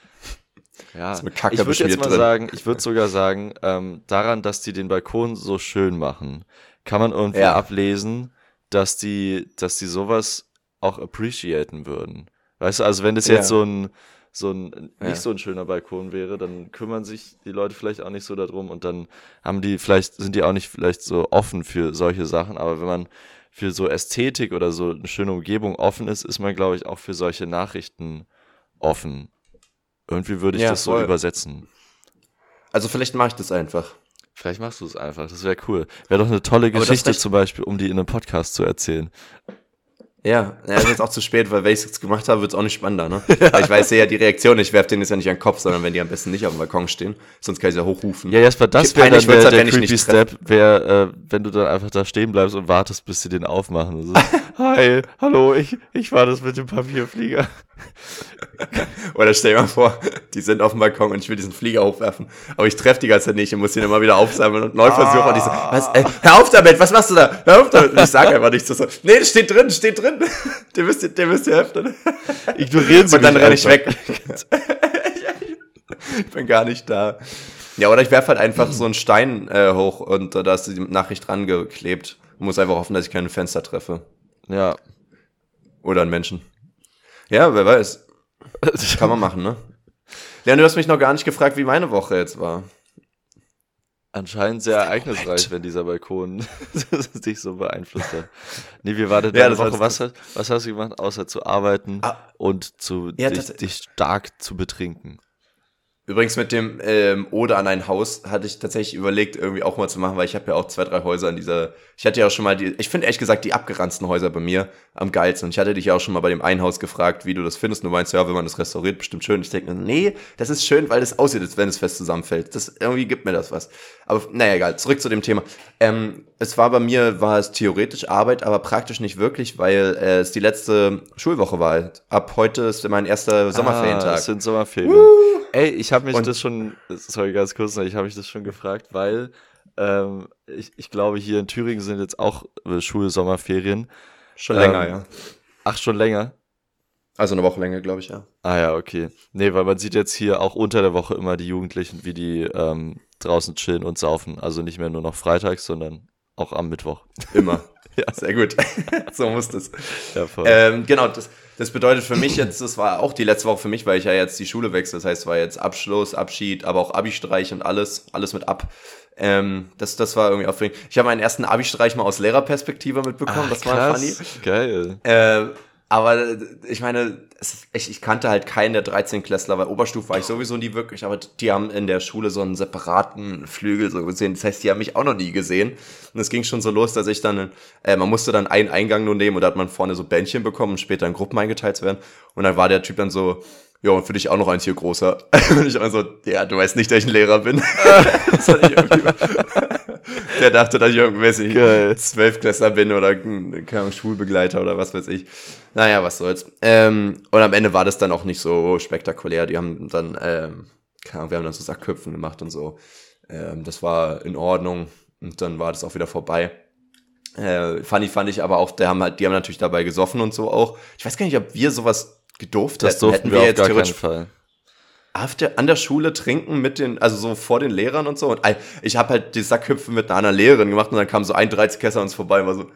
ja, ich würde jetzt mal drin. sagen, ich würde sogar sagen, ähm, daran, dass die den Balkon so schön machen, kann man irgendwie ja. ablesen, dass die, dass die sowas auch appreciaten würden. Weißt du, also wenn das jetzt ja. so ein so ein ja. nicht so ein schöner Balkon wäre, dann kümmern sich die Leute vielleicht auch nicht so darum und dann haben die vielleicht sind die auch nicht vielleicht so offen für solche Sachen, aber wenn man für so Ästhetik oder so eine schöne Umgebung offen ist, ist man glaube ich auch für solche Nachrichten offen. Irgendwie würde ich ja, das voll. so übersetzen. Also vielleicht mache ich das einfach. Vielleicht machst du es einfach, das wäre cool. Wäre doch eine tolle Geschichte zum Beispiel, um die in einem Podcast zu erzählen. Ja, ja, ist jetzt auch zu spät, weil wenn ich es jetzt gemacht habe, wird es auch nicht spannender, ne? <laughs> Weil ich weiß ja die Reaktion, ich werfe den jetzt ja nicht an den Kopf, sondern wenn die am besten nicht auf dem Balkon stehen, sonst kann ich sie ja hochrufen. Ja, Jasper, das wäre dann der, der creepy Step, wär, äh, wenn du dann einfach da stehen bleibst und wartest, bis sie den aufmachen. So, <laughs> Hi, hallo, ich, ich war das mit dem Papierflieger. <laughs> Oder stell dir mal vor, die sind auf dem Balkon und ich will diesen Flieger hochwerfen, aber ich treffe die ganze Zeit nicht und muss ihn immer wieder aufsammeln und neu versuchen ah. und ich so, was, ey, hör auf damit, was machst du da? Hör auf damit. Und ich sage einfach nicht so, nee, steht drin, steht drin. Der müsst ihr, der müsst ihr öffnen. Ignorieren Sie Und dann renne ich weg. <laughs> ich bin gar nicht da. Ja, oder ich werfe halt einfach so einen Stein äh, hoch und äh, da ist die Nachricht dran geklebt. Muss einfach hoffen, dass ich kein Fenster treffe. Ja. Oder einen Menschen. Ja, wer weiß. <laughs> Kann man machen, ne? Leon, du hast mich noch gar nicht gefragt, wie meine Woche jetzt war. Anscheinend sehr ereignisreich, wenn dieser Balkon <laughs> dich so beeinflusst hat. Nee, wie war denn deine ja, Woche? Was, was, hast du gemacht, außer zu arbeiten ah, und zu, ja, dich, dich stark zu betrinken? Übrigens mit dem ähm, Ode an ein Haus hatte ich tatsächlich überlegt, irgendwie auch mal zu machen, weil ich habe ja auch zwei, drei Häuser in dieser. Ich hatte ja auch schon mal die. Ich finde ehrlich gesagt die abgeranzten Häuser bei mir am geilsten. Und ich hatte dich ja auch schon mal bei dem einen Haus gefragt, wie du das findest. Und du meinst, ja, wenn man das restauriert, bestimmt schön. Ich denke mir, nee, das ist schön, weil es aussieht, als wenn es fest zusammenfällt. Das irgendwie gibt mir das was. Aber naja, egal. Zurück zu dem Thema. Ähm, es war bei mir, war es theoretisch Arbeit, aber praktisch nicht wirklich, weil äh, es die letzte Schulwoche war. Halt. Ab heute ist mein erster Sommerferientag. Ah, es sind Sommerferien. Woo! Ey, ich habe mich und das schon, sorry, ganz kurz, ich habe mich das schon gefragt, weil ähm, ich, ich glaube, hier in Thüringen sind jetzt auch äh, Schul-Sommerferien. Schon länger, ähm, ja. Ach, schon länger? Also eine Woche länger, glaube ich, ja. Ah ja, okay. Nee, weil man sieht jetzt hier auch unter der Woche immer die Jugendlichen, wie die ähm, draußen chillen und saufen. Also nicht mehr nur noch freitags, sondern auch am Mittwoch. Immer. <laughs> ja, sehr gut. <laughs> so muss das. Ja, voll. Ähm, genau, das, das bedeutet für mich jetzt, das war auch die letzte Woche für mich, weil ich ja jetzt die Schule wechsle. Das heißt, es war jetzt Abschluss, Abschied, aber auch Abi-Streich und alles, alles mit ab. Ähm, das, das war irgendwie aufregend. Ich habe meinen ersten Abi-Streich mal aus Lehrerperspektive mitbekommen. Ach, das war krass. funny. Geil. Äh, aber ich meine, ich, ich, kannte halt keinen der 13 Klässler, weil Oberstufe war ich sowieso nie wirklich, aber die haben in der Schule so einen separaten Flügel so gesehen. Das heißt, die haben mich auch noch nie gesehen. Und es ging schon so los, dass ich dann, äh, man musste dann einen Eingang nur nehmen und da hat man vorne so Bändchen bekommen, um später in Gruppen eingeteilt zu werden. Und dann war der Typ dann so, ja, und für dich auch noch eins hier großer. <laughs> Und ich war so, ja, du weißt nicht, dass ich ein Lehrer bin. <laughs> das hatte ich der dachte, dass ich irgendwie Zwölfklässler bin oder keine Ahnung, Schulbegleiter oder was weiß ich. Naja, was soll's. Ähm, und am Ende war das dann auch nicht so spektakulär. Die haben dann, ähm, keine Ahnung, wir haben dann so Sackköpfen gemacht und so. Ähm, das war in Ordnung und dann war das auch wieder vorbei. Äh, funny fand ich aber auch, die haben, halt, die haben natürlich dabei gesoffen und so auch. Ich weiß gar nicht, ob wir sowas gedurft das hätten. Durften wir, wir auf gar keinen Fall auf der, an der Schule trinken mit den, also so vor den Lehrern und so. Und ich habe halt die Sackhüpfen mit einer anderen Lehrerin gemacht und dann kam so ein 13 uns vorbei und war so.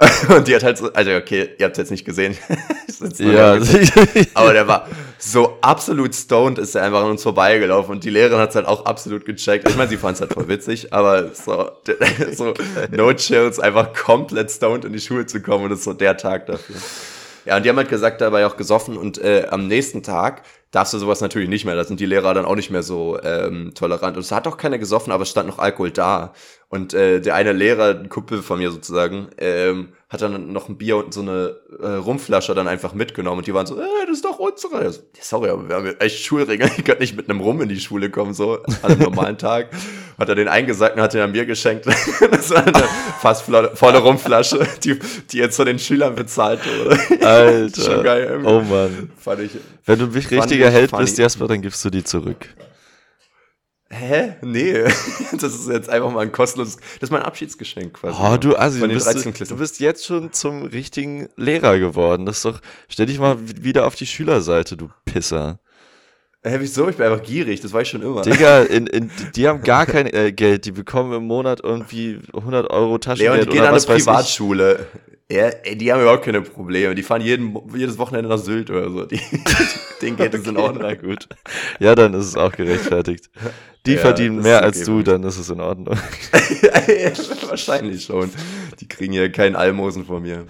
<laughs> und die hat halt so, also okay, ihr habt es jetzt nicht gesehen. <laughs> ja, <laughs> aber der war so absolut stoned, ist er einfach an uns vorbeigelaufen und die Lehrerin hat es halt auch absolut gecheckt. Ich meine, sie fand es halt voll witzig, aber so, so no chills, einfach komplett stoned in die Schule zu kommen und das ist so der Tag dafür. Ja, und die haben halt gesagt, dabei auch gesoffen und äh, am nächsten Tag darfst du sowas natürlich nicht mehr. Da sind die Lehrer dann auch nicht mehr so ähm, tolerant. Und es hat auch keiner gesoffen, aber es stand noch Alkohol da. Und äh, der eine Lehrer, ein Kumpel von mir sozusagen, ähm, hat dann noch ein Bier und so eine äh, Rumflasche dann einfach mitgenommen und die waren so, äh, das ist doch unsere. So, sorry, aber wir haben echt Schulregeln, ich kann nicht mit einem Rum in die Schule kommen, so an einem normalen Tag. Hat er den eingesackt und hat den an mir geschenkt. <laughs> das war eine fast volle Rumflasche, die, die jetzt von den Schülern bezahlt wurde. <laughs> Alter. Schon geil. Irgendwie. Oh Mann. Fand ich, Wenn du mich richtiger Held bist, Jasper, dann gibst du die zurück. Hä? Nee. <laughs> Das ist jetzt einfach mal ein kostenloses. Das ist mein Abschiedsgeschenk quasi. Oh, du Assi, du bist, du bist jetzt schon zum richtigen Lehrer geworden. Das ist doch. Stell dich mal wieder auf die Schülerseite, du Pisser. Hä, wieso? Ich bin einfach gierig, das war ich schon immer. Digga, in, in, die haben gar kein äh, Geld, die bekommen im Monat irgendwie 100 Euro Taschengeld Leon, die gehen an eine Privatschule. Ja, ey, die haben überhaupt keine Probleme. Die fahren jeden, jedes Wochenende nach Sylt oder so. Die, <laughs> denen geht es okay, in Ordnung. Na gut. Ja, dann ist es auch gerechtfertigt. Die ja, verdienen mehr als du, dann ist es in Ordnung. <laughs> Wahrscheinlich schon. Die kriegen ja keinen Almosen von mir.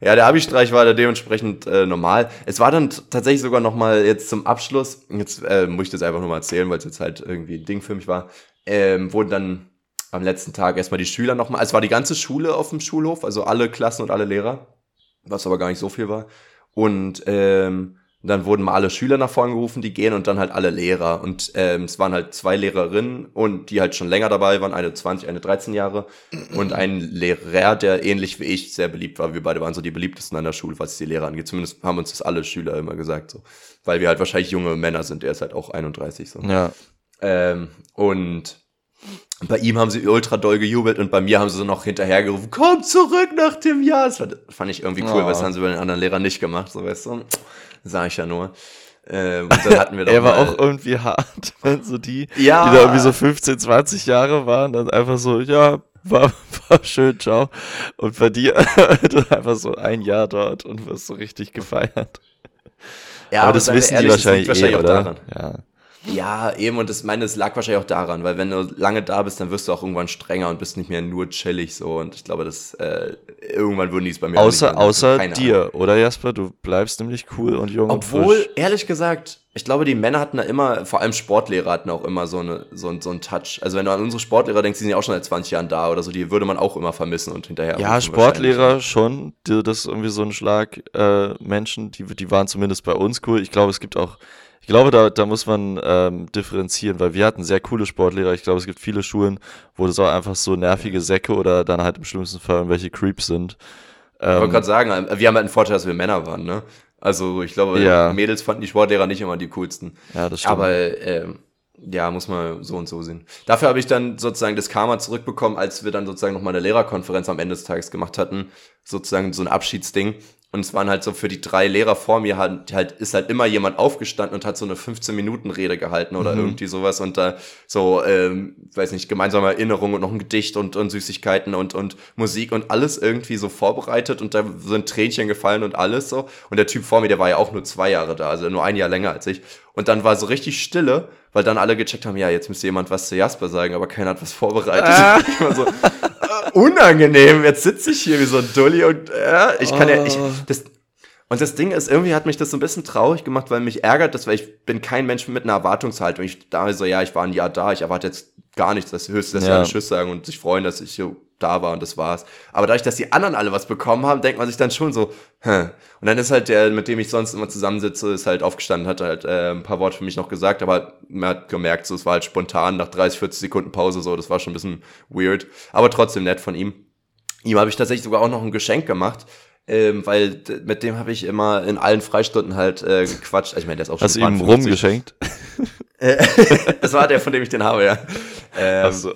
Ja, der Abi-Streich war da dementsprechend äh, normal. Es war dann tatsächlich sogar noch mal jetzt zum Abschluss, jetzt äh, muss ich das einfach nur mal erzählen, weil es jetzt halt irgendwie ein Ding für mich war, ähm, wurden dann am letzten Tag erstmal die Schüler nochmal, es war die ganze Schule auf dem Schulhof, also alle Klassen und alle Lehrer, was aber gar nicht so viel war. Und ähm, dann wurden mal alle Schüler nach vorne gerufen, die gehen und dann halt alle Lehrer. Und ähm, es waren halt zwei Lehrerinnen und die halt schon länger dabei waren, eine 20, eine 13 Jahre und ein Lehrer, der ähnlich wie ich sehr beliebt war. Wir beide waren so die beliebtesten an der Schule, was die Lehrer angeht. Zumindest haben uns das alle Schüler immer gesagt, so. Weil wir halt wahrscheinlich junge Männer sind. Er ist halt auch 31, so. Ja. Ähm, und bei ihm haben sie ultra doll gejubelt und bei mir haben sie so noch hinterhergerufen, komm zurück nach dem Jahr. Das fand ich irgendwie cool, oh. weil das haben sie bei den anderen Lehrern nicht gemacht, so weißt du. Sag ich ja nur. Ähm, <laughs> er war auch irgendwie hart, <laughs> wenn so die, ja. die da irgendwie so 15, 20 Jahre waren, dann einfach so, ja, war, <laughs> war schön, ciao. Und bei dir einfach so ein Jahr dort und wirst so richtig gefeiert. Ja, aber, aber das wissen ehrlich, die wahrscheinlich, wahrscheinlich eh, auch oder? daran. Ja. Ja, eben, und das meine, es lag wahrscheinlich auch daran, weil wenn du lange da bist, dann wirst du auch irgendwann strenger und bist nicht mehr nur chillig so. Und ich glaube, das äh, irgendwann würden die es bei mir Außer, außer dir, Ahnung. oder Jasper? Du bleibst nämlich cool und jung. Obwohl, und ehrlich gesagt, ich glaube, die Männer hatten da immer, vor allem Sportlehrer hatten auch immer so, eine, so, so einen Touch. Also wenn du an unsere Sportlehrer denkst, die sind ja auch schon seit 20 Jahren da oder so, die würde man auch immer vermissen und hinterher. Ja, Sportlehrer schon. Das ist irgendwie so ein Schlag äh, Menschen, die, die waren zumindest bei uns cool. Ich glaube, es gibt auch ich glaube, da, da muss man ähm, differenzieren, weil wir hatten sehr coole Sportlehrer. Ich glaube, es gibt viele Schulen, wo das auch einfach so nervige Säcke oder dann halt im schlimmsten Fall irgendwelche Creeps sind. Ähm, ich wollte gerade sagen, wir haben halt einen Vorteil, dass wir Männer waren, ne? Also ich glaube, ja. Mädels fanden die Sportlehrer nicht immer die coolsten. Ja, das stimmt. Aber ähm, ja, muss man so und so sehen. Dafür habe ich dann sozusagen das Karma zurückbekommen, als wir dann sozusagen nochmal eine Lehrerkonferenz am Ende des Tages gemacht hatten. Sozusagen so ein Abschiedsding. Und es waren halt so für die drei Lehrer vor mir halt, halt ist halt immer jemand aufgestanden und hat so eine 15-Minuten-Rede gehalten oder mhm. irgendwie sowas und da so, ähm, weiß nicht, gemeinsame Erinnerungen und noch ein Gedicht und, und Süßigkeiten und, und Musik und alles irgendwie so vorbereitet und da sind Tränchen gefallen und alles so. Und der Typ vor mir, der war ja auch nur zwei Jahre da, also nur ein Jahr länger als ich. Und dann war so richtig Stille, weil dann alle gecheckt haben, ja, jetzt müsste jemand was zu Jasper sagen, aber keiner hat was vorbereitet. Ah. <laughs> so, unangenehm. Jetzt sitze ich hier wie so ein Dulli und äh, ich kann oh. ja, ich, oh. das, und das Ding ist, irgendwie hat mich das so ein bisschen traurig gemacht, weil mich ärgert das, weil ich bin kein Mensch mit einer Erwartungshaltung. Ich da so, ja, ich war ein Jahr da, ich erwarte jetzt gar nichts, das höchste, dass ja. alle Tschüss sagen und sich freuen, dass ich so da war und das war's. Aber dadurch, dass die anderen alle was bekommen haben, denkt man sich dann schon so, hä. Und dann ist halt der, mit dem ich sonst immer zusammensitze, ist halt aufgestanden, hat halt äh, ein paar Worte für mich noch gesagt, aber man hat gemerkt, so, es war halt spontan, nach 30, 40 Sekunden Pause so, das war schon ein bisschen weird. Aber trotzdem nett von ihm. Ihm habe ich tatsächlich sogar auch noch ein Geschenk gemacht. Ähm, weil mit dem habe ich immer in allen Freistunden halt äh, gequatscht. Also, ich meine, der ist auch schon Hast du ihm rumgeschenkt? <laughs> das war der, von dem ich den habe, ja. Ähm, so.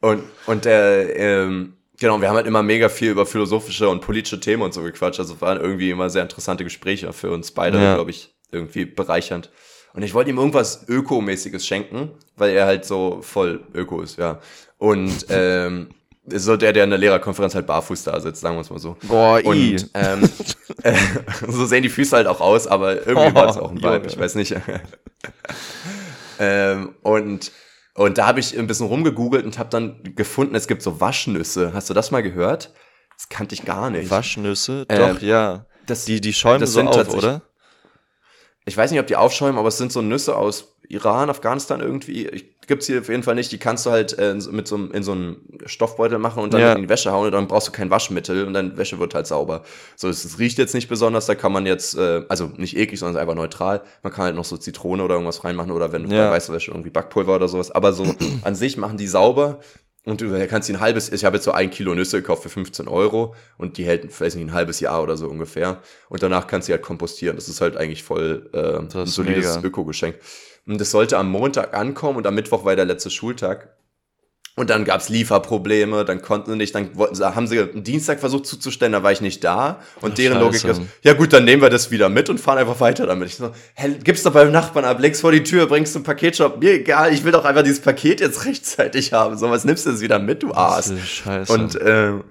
Und, und der, ähm, genau, wir haben halt immer mega viel über philosophische und politische Themen und so gequatscht. Also waren irgendwie immer sehr interessante Gespräche für uns beide, ja. glaube ich, irgendwie bereichernd. Und ich wollte ihm irgendwas Ökomäßiges schenken, weil er halt so voll Öko ist, ja. Und <laughs> ähm, so der, der in der Lehrerkonferenz halt barfuß da sitzt, sagen wir es mal so. Boah, und ähm, <laughs> äh, so sehen die Füße halt auch aus, aber irgendwie oh, war es auch ein Vibe, ich weiß nicht. <laughs> ähm, und und da habe ich ein bisschen rumgegoogelt und habe dann gefunden, es gibt so Waschnüsse. Hast du das mal gehört? Das kannte ich gar nicht. Waschnüsse? Ähm, Doch, ja. Das, die, die schäumen das so auf, oder? Ich weiß nicht, ob die aufschäumen, aber es sind so Nüsse aus Iran, Afghanistan irgendwie. Ich gibt's hier auf jeden Fall nicht. Die kannst du halt äh, mit so in so einem Stoffbeutel machen und dann ja. in die Wäsche hauen und dann brauchst du kein Waschmittel und dann Wäsche wird halt sauber. So, es, es riecht jetzt nicht besonders, da kann man jetzt, äh, also nicht eklig, sondern einfach neutral. Man kann halt noch so Zitrone oder irgendwas reinmachen oder wenn du ja. bei weißer Wäsche irgendwie Backpulver oder sowas. Aber so <clears throat> an sich machen die sauber. Und du kannst die ein halbes, ich habe jetzt so ein Kilo Nüsse gekauft für 15 Euro und die hält, weiß nicht, ein halbes Jahr oder so ungefähr. Und danach kannst du die halt kompostieren. Das ist halt eigentlich voll äh, ein solides Öko-Geschenk. Und es sollte am Montag ankommen und am Mittwoch war der letzte Schultag. Und dann gab's Lieferprobleme, dann konnten sie nicht, dann wollten haben sie einen Dienstag versucht zuzustellen, da war ich nicht da. Und Ach, deren Scheiße. Logik ist, ja gut, dann nehmen wir das wieder mit und fahren einfach weiter damit. Ich so, hä, gib's doch beim Nachbarn ab, legst vor die Tür, bringst einen Paketshop. Mir egal, ich will doch einfach dieses Paket jetzt rechtzeitig haben. So, was nimmst du jetzt wieder mit, du Arsch? Scheiße. Und, ähm,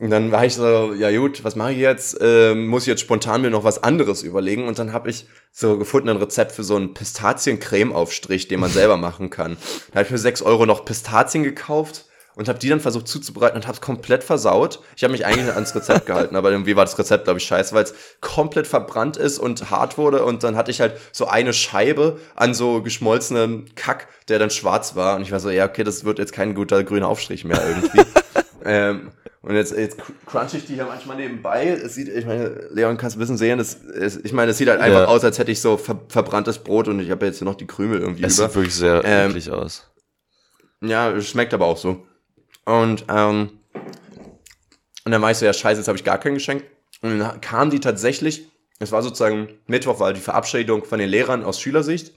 und dann war ich so, ja gut, was mache ich jetzt? Ähm, muss ich jetzt spontan mir noch was anderes überlegen? Und dann habe ich so gefunden ein Rezept für so einen Pistaziencreme-Aufstrich, den man selber machen kann. Da habe ich für sechs Euro noch Pistazien gekauft und habe die dann versucht zuzubereiten und habe es komplett versaut. Ich habe mich eigentlich ans Rezept gehalten, aber irgendwie war das Rezept, glaube ich, scheiße, weil es komplett verbrannt ist und hart wurde und dann hatte ich halt so eine Scheibe an so geschmolzenem Kack, der dann schwarz war und ich war so, ja, okay, das wird jetzt kein guter grüner Aufstrich mehr irgendwie. <laughs> ähm, und jetzt, jetzt crunch ich die hier manchmal nebenbei. Es sieht, ich meine, Leon kannst ein bisschen sehen, es, es, ich meine, es sieht halt einfach ja. aus, als hätte ich so ver, verbranntes Brot und ich habe jetzt noch die Krümel irgendwie es über. Sieht wirklich sehr ähm, eklig aus. Ja, schmeckt aber auch so. Und, ähm, und dann war ich so, ja, scheiße, jetzt habe ich gar kein Geschenk. Und dann kam die tatsächlich, es war sozusagen, Mittwoch war die Verabschiedung von den Lehrern aus Schülersicht.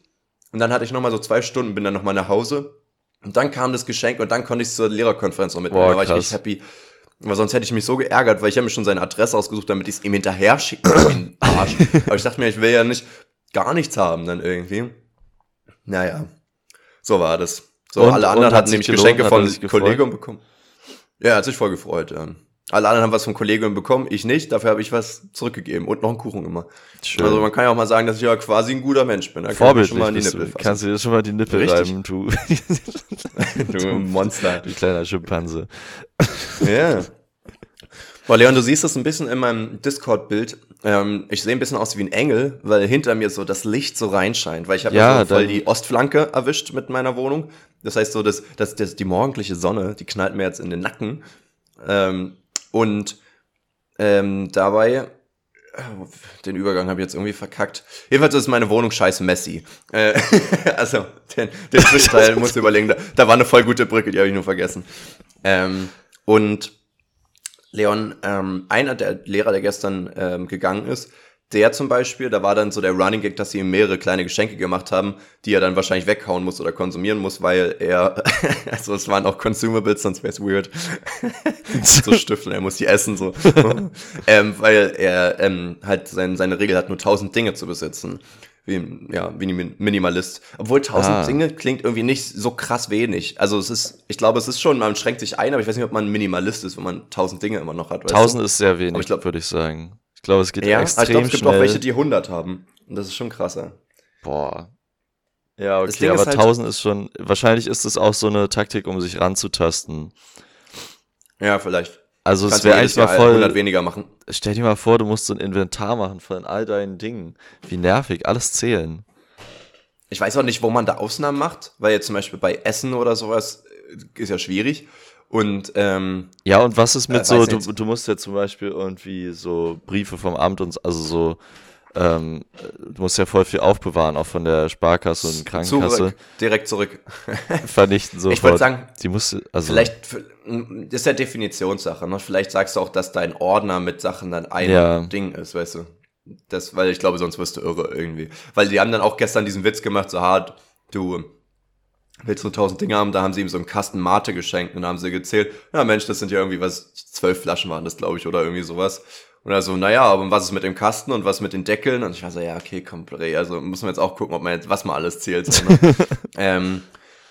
Und dann hatte ich nochmal so zwei Stunden, bin dann nochmal nach Hause. Und dann kam das Geschenk und dann konnte ich zur Lehrerkonferenz noch mitnehmen. da war ich richtig happy. Weil sonst hätte ich mich so geärgert, weil ich habe mir schon seine Adresse ausgesucht, damit ich es ihm hinterher schicke. <clears throat> Arsch. Aber ich dachte mir, ich will ja nicht gar nichts haben dann irgendwie. Naja, so war das. So, und, alle anderen hatten nämlich gelohnt, Geschenke von Kollegium bekommen. Ja, hat sich voll gefreut, ja. Alle anderen haben was vom Kollegium bekommen, ich nicht. Dafür habe ich was zurückgegeben und noch einen Kuchen immer. Schön. Also man kann ja auch mal sagen, dass ich ja quasi ein guter Mensch bin. Da Vorbildlich schon mal die Nippel fassen. Kannst du dir schon mal die Nippel Richtig. reiben, du. <laughs> du Monster. Du kleiner Schimpanse. Ja. Boah, Leon, du siehst das ein bisschen in meinem Discord-Bild. Ähm, ich sehe ein bisschen aus wie ein Engel, weil hinter mir so das Licht so reinscheint, weil ich habe ja, so voll die Ostflanke erwischt mit meiner Wohnung. Das heißt so, dass, dass, dass die morgendliche Sonne, die knallt mir jetzt in den Nacken. Ähm, und ähm, dabei den Übergang habe ich jetzt irgendwie verkackt. Jedenfalls ist meine Wohnung scheiß messy. Äh, <laughs> also, den, den Zwischenteil <laughs> musst du überlegen. Da, da, war eine voll gute Brücke, die habe ich nur vergessen. Ähm, und Leon, ähm, einer der Lehrer, der gestern ähm, gegangen ist, der zum Beispiel, da war dann so der Running Gag, dass sie ihm mehrere kleine Geschenke gemacht haben, die er dann wahrscheinlich weghauen muss oder konsumieren muss, weil er, <laughs> also es waren auch Consumables, sonst wäre es weird. <laughs> so Stifteln, er muss die essen, so. <laughs> ähm, weil er ähm, halt sein, seine Regel hat, nur tausend Dinge zu besitzen. Wie, ja, wie ein Minimalist. Obwohl tausend ah. Dinge klingt irgendwie nicht so krass wenig. Also es ist, ich glaube, es ist schon, man schränkt sich ein, aber ich weiß nicht, ob man ein Minimalist ist, wenn man tausend Dinge immer noch hat. Tausend ist sehr wenig, würde ich sagen. Ich glaube, es geht ja, extrem ich glaube, es gibt schnell. auch welche, die 100 haben. Und das ist schon krasser. Boah. Ja, okay, aber ist halt 1000 ist schon, wahrscheinlich ist es auch so eine Taktik, um sich ranzutasten. Ja, vielleicht. Also Kannst es wäre eigentlich mal voll 100 weniger machen. Stell dir mal vor, du musst so ein Inventar machen von all deinen Dingen. Wie nervig, alles zählen. Ich weiß auch nicht, wo man da Ausnahmen macht, weil jetzt zum Beispiel bei Essen oder sowas äh, ist ja schwierig. Und ähm, ja, und was ist mit äh, so, du, du musst ja zum Beispiel irgendwie so Briefe vom Amt und also so, ähm, du musst ja voll viel aufbewahren, auch von der Sparkasse und Krankenkasse. Zurück, direkt zurück. <laughs> Vernichten sofort. Ich würde sagen, die musst, also vielleicht, das ist ja Definitionssache, ne? Vielleicht sagst du auch, dass dein Ordner mit Sachen dann ein ja. Ding ist, weißt du. Das, weil ich glaube, sonst wirst du irre irgendwie. Weil die haben dann auch gestern diesen Witz gemacht, so hart, du, willst du tausend Dinge haben, da haben sie ihm so einen Kasten Mate geschenkt und haben sie gezählt, ja Mensch, das sind ja irgendwie was, zwölf Flaschen waren das, glaube ich, oder irgendwie sowas. Und also, naja, aber was ist mit dem Kasten und was mit den Deckeln? Und ich war so, ja, okay, komm, also muss man jetzt auch gucken, ob man jetzt, was man alles zählt. So, ne? <laughs> ähm,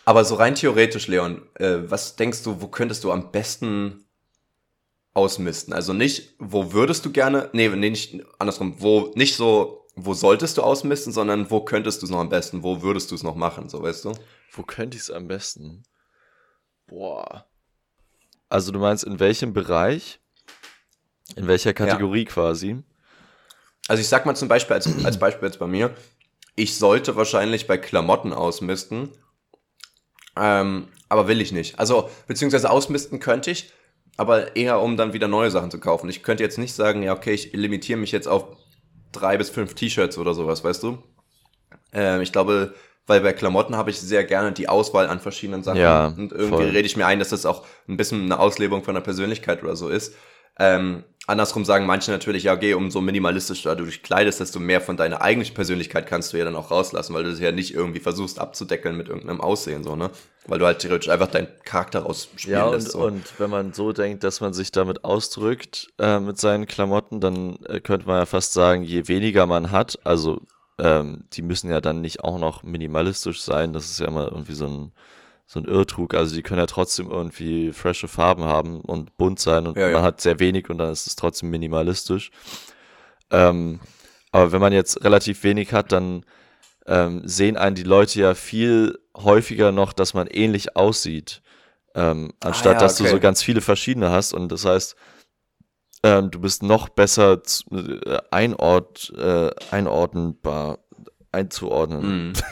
aber so rein theoretisch, Leon, äh, was denkst du, wo könntest du am besten ausmisten? Also nicht, wo würdest du gerne, nee, nee, nicht andersrum, wo nicht so, wo solltest du ausmisten, sondern wo könntest du es noch am besten, wo würdest du es noch machen, so weißt du? Wo könnte ich es am besten? Boah. Also du meinst in welchem Bereich? In welcher Kategorie ja. quasi? Also ich sag mal zum Beispiel, als, als Beispiel jetzt bei mir, ich sollte wahrscheinlich bei Klamotten ausmisten, ähm, aber will ich nicht. Also, beziehungsweise ausmisten könnte ich, aber eher um dann wieder neue Sachen zu kaufen. Ich könnte jetzt nicht sagen, ja, okay, ich limitiere mich jetzt auf drei bis fünf T-Shirts oder sowas, weißt du? Ähm, ich glaube, weil bei Klamotten habe ich sehr gerne die Auswahl an verschiedenen Sachen. Ja, und irgendwie voll. rede ich mir ein, dass das auch ein bisschen eine Auslebung von der Persönlichkeit oder so ist. Ähm, andersrum sagen manche natürlich, ja, okay, umso minimalistischer du dich kleidest, desto mehr von deiner eigentlichen Persönlichkeit kannst du ja dann auch rauslassen, weil du das ja nicht irgendwie versuchst abzudeckeln mit irgendeinem Aussehen, so, ne? Weil du halt theoretisch einfach deinen Charakter rausspielen ja, lässt. Ja, und, und wenn man so denkt, dass man sich damit ausdrückt, äh, mit seinen Klamotten, dann äh, könnte man ja fast sagen, je weniger man hat, also ähm, die müssen ja dann nicht auch noch minimalistisch sein. Das ist ja immer irgendwie so ein, so ein Irrtrug. Also die können ja trotzdem irgendwie frische Farben haben und bunt sein und ja, man hat sehr wenig und dann ist es trotzdem minimalistisch. Ähm, aber wenn man jetzt relativ wenig hat, dann ähm, sehen einen die Leute ja viel häufiger noch, dass man ähnlich aussieht. Ähm, anstatt ah, ja, dass okay. du so ganz viele verschiedene hast und das heißt, ähm, du bist noch besser zu, äh, einord, äh, einordnbar, einzuordnen. Mm. <laughs>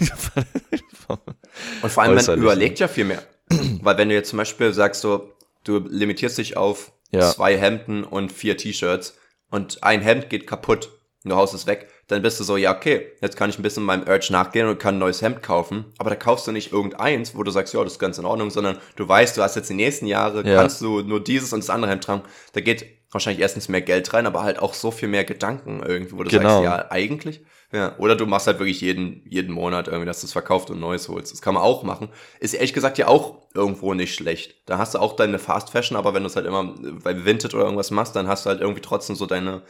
<laughs> und vor allem, man überlegt ja viel mehr. <clears throat> Weil wenn du jetzt zum Beispiel sagst, so, du limitierst dich auf ja. zwei Hemden und vier T-Shirts und ein Hemd geht kaputt und du haust es weg, dann bist du so, ja, okay, jetzt kann ich ein bisschen meinem Urge nachgehen und kann ein neues Hemd kaufen. Aber da kaufst du nicht irgendeins, wo du sagst, ja, das ist ganz in Ordnung, sondern du weißt, du hast jetzt die nächsten Jahre, ja. kannst du nur dieses und das andere Hemd tragen. Da geht wahrscheinlich erstens mehr Geld rein, aber halt auch so viel mehr Gedanken irgendwie, wo du genau. sagst, ja, eigentlich. Ja, oder du machst halt wirklich jeden, jeden Monat irgendwie, dass du es verkauft und Neues holst. Das kann man auch machen. Ist ehrlich gesagt ja auch irgendwo nicht schlecht. Da hast du auch deine Fast Fashion, aber wenn du es halt immer bei Vinted oder irgendwas machst, dann hast du halt irgendwie trotzdem so deine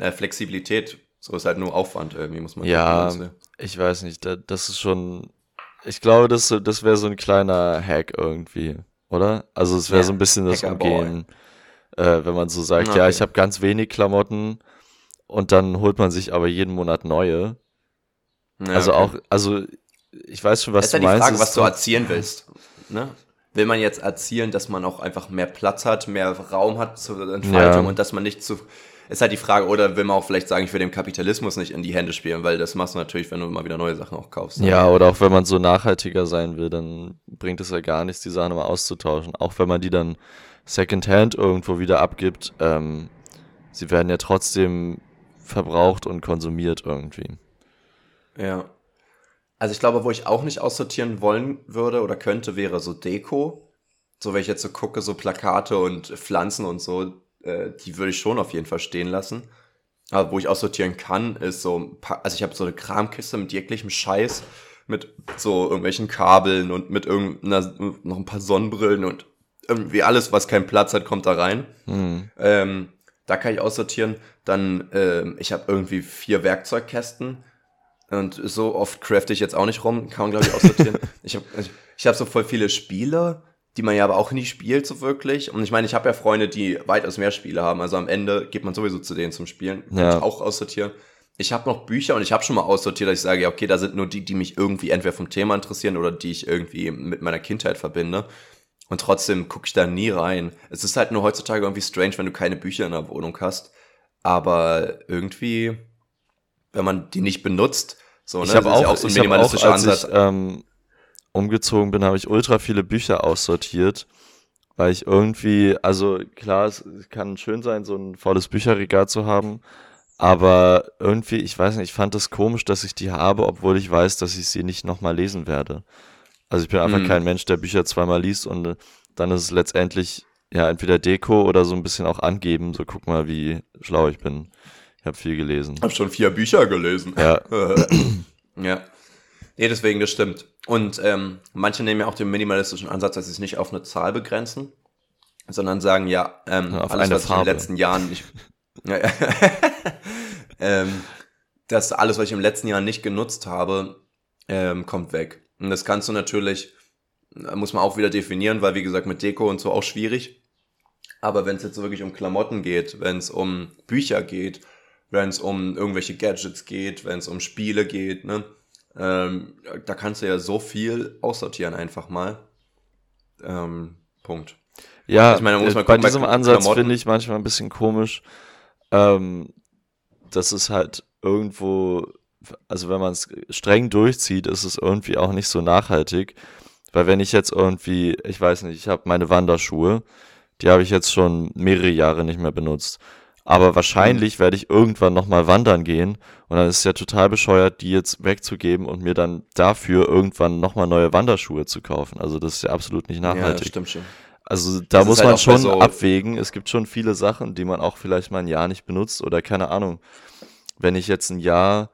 äh, Flexibilität. So ist halt nur Aufwand irgendwie, muss man Ja, sagen, ich weiß nicht, das ist schon, ich glaube, das, das wäre so ein kleiner Hack irgendwie, oder? Also es wäre ja, so ein bisschen das Umgehen, äh, wenn man so sagt, okay. ja, ich habe ganz wenig Klamotten, und dann holt man sich aber jeden Monat neue. Ja, also okay. auch, also ich weiß schon, was das ist du ja die Frage, was du erzielen willst. Ne? Will man jetzt erzielen, dass man auch einfach mehr Platz hat, mehr Raum hat zur Entfaltung ja. und dass man nicht zu ist halt die Frage, oder will man auch vielleicht sagen, ich will dem Kapitalismus nicht in die Hände spielen, weil das machst du natürlich, wenn du immer wieder neue Sachen auch kaufst. Ja, oder auch wenn man so nachhaltiger sein will, dann bringt es ja gar nichts, die Sachen mal auszutauschen. Auch wenn man die dann Secondhand irgendwo wieder abgibt, ähm, sie werden ja trotzdem verbraucht und konsumiert irgendwie. Ja. Also ich glaube, wo ich auch nicht aussortieren wollen würde oder könnte, wäre so Deko. So, wenn ich jetzt so gucke, so Plakate und Pflanzen und so, äh, die würde ich schon auf jeden Fall stehen lassen. Aber wo ich aussortieren kann, ist so, also ich habe so eine Kramkiste mit jeglichem Scheiß, mit so irgendwelchen Kabeln und mit irgendeiner, noch ein paar Sonnenbrillen und irgendwie alles, was keinen Platz hat, kommt da rein. Mhm. Ähm, da kann ich aussortieren. Dann, äh, ich habe irgendwie vier Werkzeugkästen. Und so oft crafte ich jetzt auch nicht rum, kann man glaube ich aussortieren. <laughs> ich habe ich, ich hab so voll viele Spiele, die man ja aber auch nie spielt so wirklich. Und ich meine, ich habe ja Freunde, die weitaus mehr Spiele haben. Also am Ende geht man sowieso zu denen zum Spielen. Kann ja. ich auch aussortieren. Ich habe noch Bücher und ich habe schon mal aussortiert, dass ich sage, ja, okay, da sind nur die, die mich irgendwie entweder vom Thema interessieren oder die ich irgendwie mit meiner Kindheit verbinde. Und trotzdem gucke ich da nie rein. Es ist halt nur heutzutage irgendwie strange, wenn du keine Bücher in der Wohnung hast. Aber irgendwie, wenn man die nicht benutzt, so, ich ne? habe auch, ja auch so ein minimalistischer auch, als Ansatz. Ich, ähm, umgezogen bin, habe ich ultra viele Bücher aussortiert, weil ich irgendwie, also klar, es kann schön sein, so ein volles Bücherregal zu haben, aber irgendwie, ich weiß nicht, ich fand es das komisch, dass ich die habe, obwohl ich weiß, dass ich sie nicht nochmal lesen werde. Also ich bin einfach mhm. kein Mensch, der Bücher zweimal liest und äh, dann ist es letztendlich ja entweder Deko oder so ein bisschen auch angeben. So guck mal, wie schlau ich bin. Ich habe viel gelesen. Ich habe schon vier Bücher gelesen. Ja. <clears throat> ja. Nee, deswegen, das stimmt. Und ähm, manche nehmen ja auch den minimalistischen Ansatz, dass sie es nicht auf eine Zahl begrenzen, sondern sagen, ja, ähm, ja, alles, was Farbe. ich in den letzten Jahren nicht. <laughs> <laughs> ähm, dass alles, was ich im letzten Jahr nicht genutzt habe, ähm, kommt weg. Und das kannst du natürlich, muss man auch wieder definieren, weil wie gesagt mit Deko und so auch schwierig. Aber wenn es jetzt wirklich um Klamotten geht, wenn es um Bücher geht, wenn es um irgendwelche Gadgets geht, wenn es um Spiele geht, ne, ähm, da kannst du ja so viel aussortieren einfach mal. Ähm, Punkt. Ja, ich meine, muss man bei gucken, diesem bei Ansatz finde ich manchmal ein bisschen komisch, ähm, dass es halt irgendwo also wenn man es streng durchzieht, ist es irgendwie auch nicht so nachhaltig. Weil wenn ich jetzt irgendwie, ich weiß nicht, ich habe meine Wanderschuhe, die habe ich jetzt schon mehrere Jahre nicht mehr benutzt. Aber wahrscheinlich mhm. werde ich irgendwann nochmal wandern gehen und dann ist es ja total bescheuert, die jetzt wegzugeben und mir dann dafür irgendwann nochmal neue Wanderschuhe zu kaufen. Also das ist ja absolut nicht nachhaltig. Ja, stimmt schon. Also da das muss halt man schon so abwägen. Es gibt schon viele Sachen, die man auch vielleicht mal ein Jahr nicht benutzt oder keine Ahnung. Wenn ich jetzt ein Jahr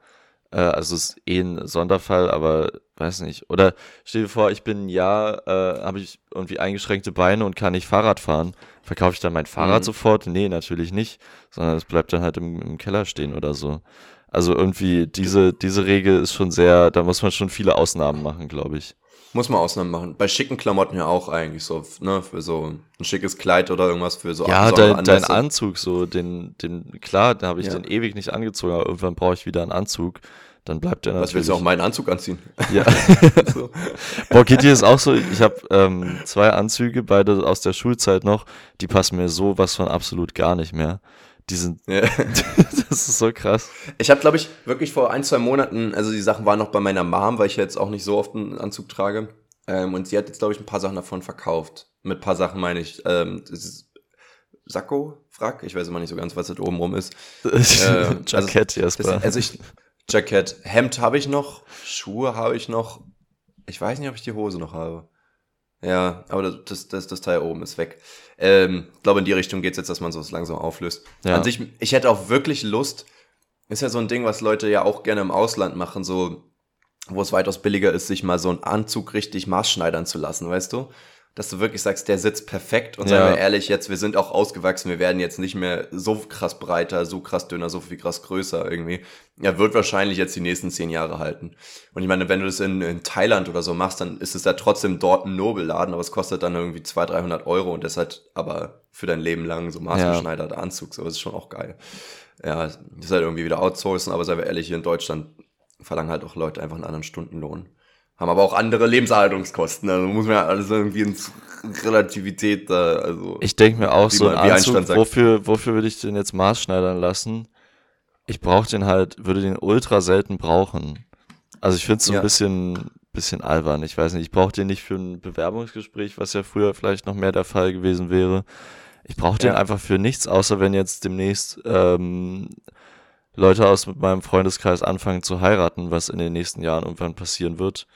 äh, also ist eh ein Sonderfall, aber weiß nicht. Oder stell dir vor, ich bin ein Jahr, äh, habe ich irgendwie eingeschränkte Beine und kann nicht Fahrrad fahren. Verkaufe ich dann mein Fahrrad mhm. sofort? Nee, natürlich nicht, sondern es bleibt dann halt im, im Keller stehen oder so. Also irgendwie diese, diese Regel ist schon sehr, da muss man schon viele Ausnahmen machen, glaube ich. Muss man Ausnahmen machen. Bei schicken Klamotten ja auch eigentlich so, ne, für so ein schickes Kleid oder irgendwas für so Ja, dein, dein Anzug, so, den, den, klar, da habe ich ja. den ewig nicht angezogen, aber irgendwann brauche ich wieder einen Anzug. dann bleibt er natürlich. Was willst du auch meinen Anzug anziehen? Ja. <laughs> so. Boah, geht dir das auch so? Ich habe ähm, zwei Anzüge, beide aus der Schulzeit noch, die passen mir so was von absolut gar nicht mehr. Die sind, ja. <laughs> das ist so krass. Ich habe, glaube ich, wirklich vor ein, zwei Monaten, also die Sachen waren noch bei meiner Mom, weil ich jetzt auch nicht so oft einen Anzug trage. Ähm, und sie hat jetzt, glaube ich, ein paar Sachen davon verkauft. Mit ein paar Sachen meine ich, ähm, das ist Sakko, Frack, ich weiß immer nicht so ganz, was das oben rum ist. äh, <laughs> Jackett, also, das, also ich, Jackett, Hemd habe ich noch, Schuhe habe ich noch. Ich weiß nicht, ob ich die Hose noch habe. Ja, aber das, das, das Teil oben ist weg. Ähm, glaube, in die Richtung geht's jetzt, dass man so langsam auflöst. Ja. An sich, ich hätte auch wirklich Lust, ist ja so ein Ding, was Leute ja auch gerne im Ausland machen, so, wo es weitaus billiger ist, sich mal so einen Anzug richtig maßschneidern zu lassen, weißt du? Dass du wirklich sagst, der sitzt perfekt und ja. sagen wir ehrlich, jetzt, wir sind auch ausgewachsen, wir werden jetzt nicht mehr so krass breiter, so krass dünner, so viel krass größer irgendwie. Er wird wahrscheinlich jetzt die nächsten zehn Jahre halten. Und ich meine, wenn du das in, in Thailand oder so machst, dann ist es ja trotzdem dort ein Nobelladen, aber es kostet dann irgendwie 200, 300 Euro und das ist halt aber für dein Leben lang so maßgeschneiderter ja. Anzug, so, das ist schon auch geil. Ja, das ist halt irgendwie wieder outsourcen, aber seien wir ehrlich, hier in Deutschland verlangen halt auch Leute einfach einen anderen Stundenlohn haben aber auch andere Lebenserhaltungskosten. Also muss man ja alles irgendwie ins Relativität da, also. Ich denke mir auch so, ein Anzug, wofür, wofür würde ich den jetzt maßschneidern lassen? Ich brauche den halt, würde den ultra selten brauchen. Also ich finde es so ja. ein bisschen, bisschen albern. Ich weiß nicht, ich brauche den nicht für ein Bewerbungsgespräch, was ja früher vielleicht noch mehr der Fall gewesen wäre. Ich brauche den ja. einfach für nichts, außer wenn jetzt demnächst ähm, Leute aus meinem Freundeskreis anfangen zu heiraten, was in den nächsten Jahren irgendwann passieren wird.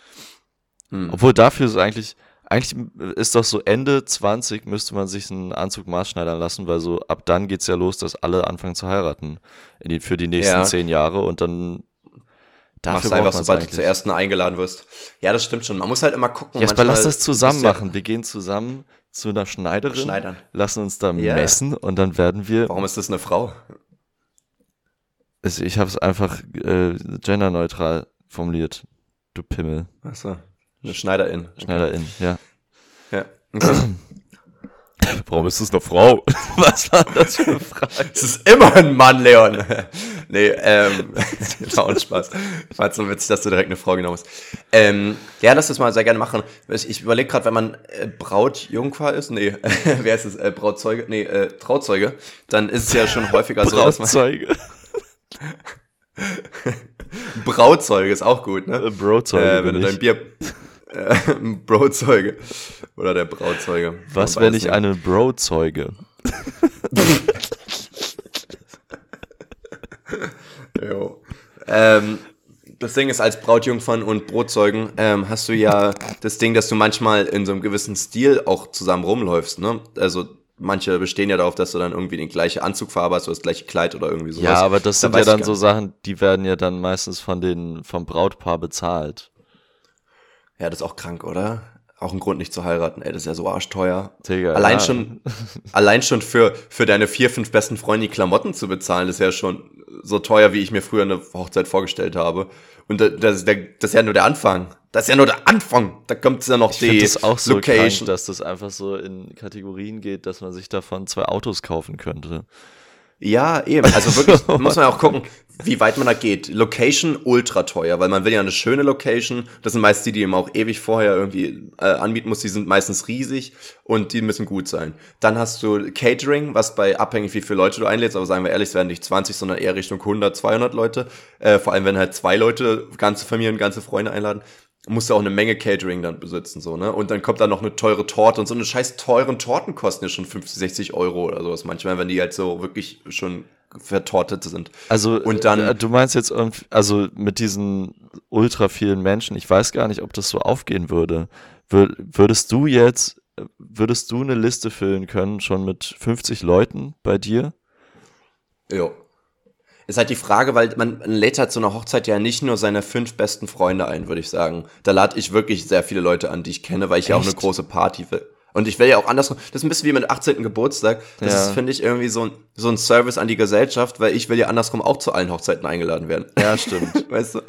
Hm. Obwohl dafür ist eigentlich, eigentlich ist doch so Ende 20 müsste man sich einen Anzug maßschneidern lassen, weil so ab dann geht's ja los, dass alle anfangen zu heiraten die, für die nächsten ja. zehn Jahre und dann Dafür Machst einfach, sobald eigentlich. du zur ersten eingeladen wirst. Ja, das stimmt schon. Man muss halt immer gucken. Ja, aber lass das zusammen machen. Wir gehen zusammen zu einer Schneiderin, Schneidern. lassen uns da yeah. messen und dann werden wir. Warum ist das eine Frau? Ich habe es einfach äh, genderneutral formuliert. Du Pimmel. Achso. Eine Schneiderin. Schneiderin, okay. ja. Ja. Okay. <coughs> Warum ist das eine Frau? <laughs> Was war das für eine <laughs> Frage? Es ist immer ein Mann, Leon. <laughs> nee, ähm, war auch Spaß. War so witzig, dass du direkt eine Frau genommen hast. Ähm, ja, lass das mal sehr gerne machen. Ich überlege gerade, wenn man äh, Brautjungfer ist, nee, wer ist es? Äh, Brautzeuge? Nee, äh, Trauzeuge, dann ist es ja schon häufiger so, dass man... Brautzeuge. <laughs> Brauzeuge ist auch gut, ne? Brauzeuge. Äh, wenn du dein Bier. <laughs> Äh, Brauzeuge. Oder der Brauzeuge. Was, wenn ich eine Brauzeuge? <laughs> jo. Ähm, das Ding ist, als Brautjungfern und Brotzeugen ähm, hast du ja das Ding, dass du manchmal in so einem gewissen Stil auch zusammen rumläufst, ne? Also manche bestehen ja darauf, dass du dann irgendwie den gleichen Anzugfarbe hast oder das gleiche Kleid oder irgendwie sowas. Ja, aber das sind da ja dann so Sachen, die werden ja dann meistens von den, vom Brautpaar bezahlt. Ja, das ist auch krank, oder? Auch ein Grund nicht zu heiraten, ey, das ist ja so arschteuer. Digga, allein ja. schon, allein schon für, für deine vier, fünf besten Freunde die Klamotten zu bezahlen, ist ja schon so teuer, wie ich mir früher eine Hochzeit vorgestellt habe. Und das, das, das ist ja nur der Anfang. Das ist ja nur der Anfang. Da kommt ja noch ich die das auch so Location. Krank, dass das einfach so in Kategorien geht, dass man sich davon zwei Autos kaufen könnte. Ja, eben. Also wirklich, <laughs> muss man ja auch gucken, wie weit man da geht. Location ultra teuer, weil man will ja eine schöne Location. Das sind meist die, die man auch ewig vorher irgendwie äh, anbieten muss. Die sind meistens riesig und die müssen gut sein. Dann hast du Catering, was bei abhängig wie viele Leute du einlädst, aber sagen wir ehrlich, es werden nicht 20, sondern eher Richtung 100, 200 Leute. Äh, vor allem, wenn halt zwei Leute, ganze Familien, ganze Freunde einladen musst du auch eine Menge Catering dann besitzen, so, ne? Und dann kommt da noch eine teure Torte und so eine scheiß teuren Torten kosten ja schon 50, 60 Euro oder sowas manchmal, wenn die halt so wirklich schon vertortet sind. Also, und dann, äh, du meinst jetzt irgendwie, also mit diesen ultra vielen Menschen, ich weiß gar nicht, ob das so aufgehen würde. Würdest du jetzt, würdest du eine Liste füllen können, schon mit 50 Leuten bei dir? Ja. Ist halt die Frage, weil man, man lädt halt zu einer Hochzeit ja nicht nur seine fünf besten Freunde ein, würde ich sagen. Da lade ich wirklich sehr viele Leute an, die ich kenne, weil ich Echt? ja auch eine große Party will. Und ich will ja auch andersrum. Das ist ein bisschen wie mit 18. Geburtstag. Das ja. ist, finde ich, irgendwie so ein, so ein Service an die Gesellschaft, weil ich will ja andersrum auch zu allen Hochzeiten eingeladen werden. Ja, stimmt. <laughs> weißt du?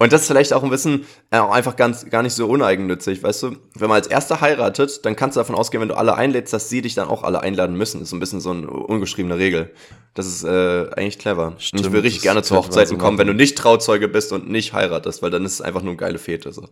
Und das ist vielleicht auch ein bisschen äh, auch einfach ganz gar nicht so uneigennützig, weißt du? Wenn man als Erster heiratet, dann kannst du davon ausgehen, wenn du alle einlädst, dass sie dich dann auch alle einladen müssen. Das ist so ein bisschen so eine ungeschriebene Regel. Das ist äh, eigentlich clever. Stimmt, und ich will richtig gerne zu Hochzeiten kommen, wenn du nicht Trauzeuge bist und nicht heiratest, weil dann ist es einfach nur eine geile Fete. So.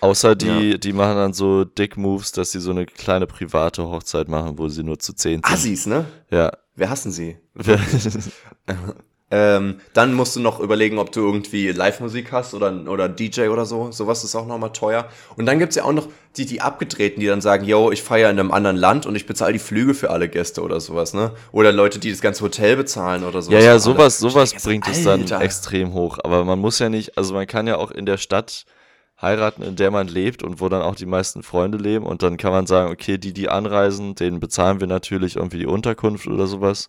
Außer die, die machen dann so Dick-Moves, dass sie so eine kleine private Hochzeit machen, wo sie nur zu zehn sind. Assis, ne? Ja. Wer hassen sie? <laughs> Ähm, dann musst du noch überlegen, ob du irgendwie Live-Musik hast oder, oder DJ oder so. Sowas ist auch nochmal teuer. Und dann gibt's ja auch noch die, die Abgedrehten, die dann sagen, yo, ich feiere in einem anderen Land und ich bezahle die Flüge für alle Gäste oder sowas, ne? Oder Leute, die das ganze Hotel bezahlen oder sowas. Ja, ja, sowas, sowas bringt es dann extrem hoch. Aber man muss ja nicht, also man kann ja auch in der Stadt heiraten, in der man lebt und wo dann auch die meisten Freunde leben. Und dann kann man sagen, okay, die, die anreisen, denen bezahlen wir natürlich irgendwie die Unterkunft oder sowas.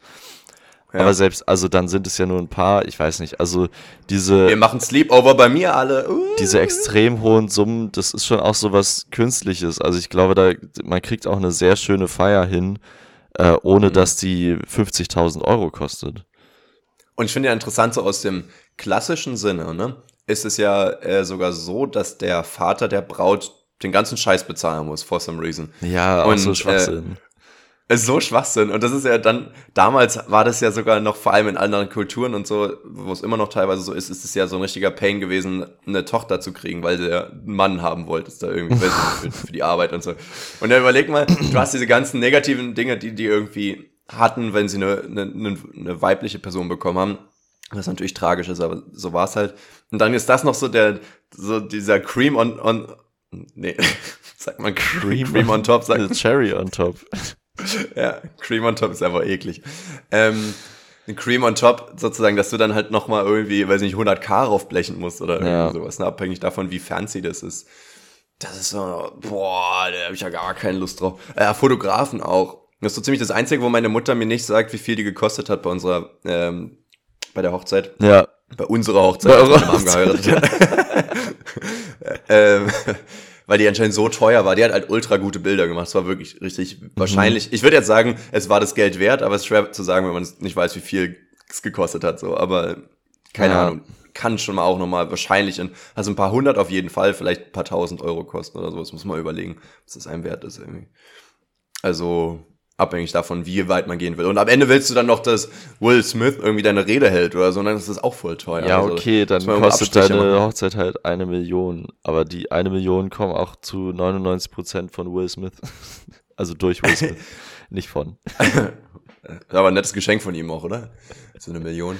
Ja. Aber selbst, also dann sind es ja nur ein paar, ich weiß nicht, also diese, Wir machen Sleepover bei mir alle. Uh. diese extrem hohen Summen, das ist schon auch so was Künstliches. Also ich glaube, da, man kriegt auch eine sehr schöne Feier hin, äh, ohne Mhm. dass die 50.000 Euro kostet. Und ich finde ja interessant, so aus dem klassischen Sinne, ne, ist es ja äh, sogar so, dass der Vater der Braut den ganzen Scheiß bezahlen muss, for some reason. Ja, auch Und, so äh, Schwachsinn. Ist so Schwachsinn. Und das ist ja dann, damals war das ja sogar noch, vor allem in anderen Kulturen und so, wo es immer noch teilweise so ist, ist es ja so ein richtiger Pain gewesen, eine Tochter zu kriegen, weil der einen Mann haben wolltest da irgendwie, für, für die Arbeit und so. Und dann überleg mal, du hast diese ganzen negativen Dinge, die die irgendwie hatten, wenn sie eine, eine, eine, weibliche Person bekommen haben. Was natürlich tragisch ist, aber so war es halt. Und dann ist das noch so der, so dieser Cream on, on, nee, <laughs> sagt man Cream, Cream on top, sagt Eine <laughs> Cherry on top. <laughs> ja, Cream on top ist einfach eklig. Ähm, ein Cream on top sozusagen, dass du dann halt nochmal irgendwie, weiß nicht, 100k raufblechen musst oder irgendwie Ja. sowas, ne? abhängig davon, wie fancy das ist. Das ist so, boah, da habe ich ja gar keine Lust drauf. Äh, Fotografen auch. Das ist so ziemlich das Einzige, wo meine Mutter mir nicht sagt, wie viel die gekostet hat bei unserer, ähm, bei der Hochzeit. Ja. Bei unserer Hochzeit, Bei eurer Mom geheiratet hat. <laughs> <laughs> ähm, weil die anscheinend so teuer war. Die hat halt ultra gute Bilder gemacht. Es war wirklich richtig wahrscheinlich. Ich würde jetzt sagen, es war das Geld wert, aber es ist schwer zu sagen, wenn man nicht weiß, wie viel es gekostet hat. So, aber keine Ja. Ahnung. Kann schon mal auch nochmal wahrscheinlich in, also ein paar hundert auf jeden Fall, vielleicht ein paar tausend Euro kosten oder so. Das muss man überlegen, was das einem wert ist irgendwie. Also abhängig davon, wie weit man gehen will. Und am Ende willst du dann noch, dass Will Smith irgendwie deine Rede hält oder so, und dann ist das auch voll teuer. Ja, Also, okay, dann kostet deine machen. Hochzeit halt eine Million. Aber die eine Million kommen auch zu 99 Prozent von Will Smith. <laughs> Also durch Will Smith, <laughs> nicht von. <laughs> Aber ein nettes Geschenk von ihm auch, oder? So eine Million.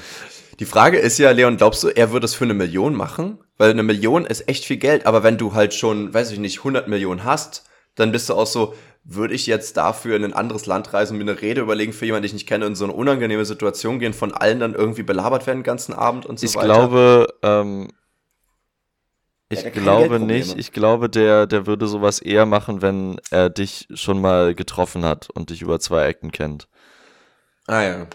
Die Frage ist ja, Leon, glaubst du, er würde es für eine Million machen? Weil eine Million ist echt viel Geld, aber wenn du halt schon, weiß ich nicht, 100 Millionen hast, dann bist du auch so, würde ich jetzt dafür in ein anderes Land reisen und mir eine Rede überlegen für jemanden, den ich nicht kenne, in so eine unangenehme Situation gehen, von allen dann irgendwie belabert werden den ganzen Abend und so Ich weiter? glaube, ähm, ich keine glaube nicht. Ich glaube, der, der würde sowas eher machen, wenn er dich schon mal getroffen hat und dich über zwei Ecken kennt. Ah ja.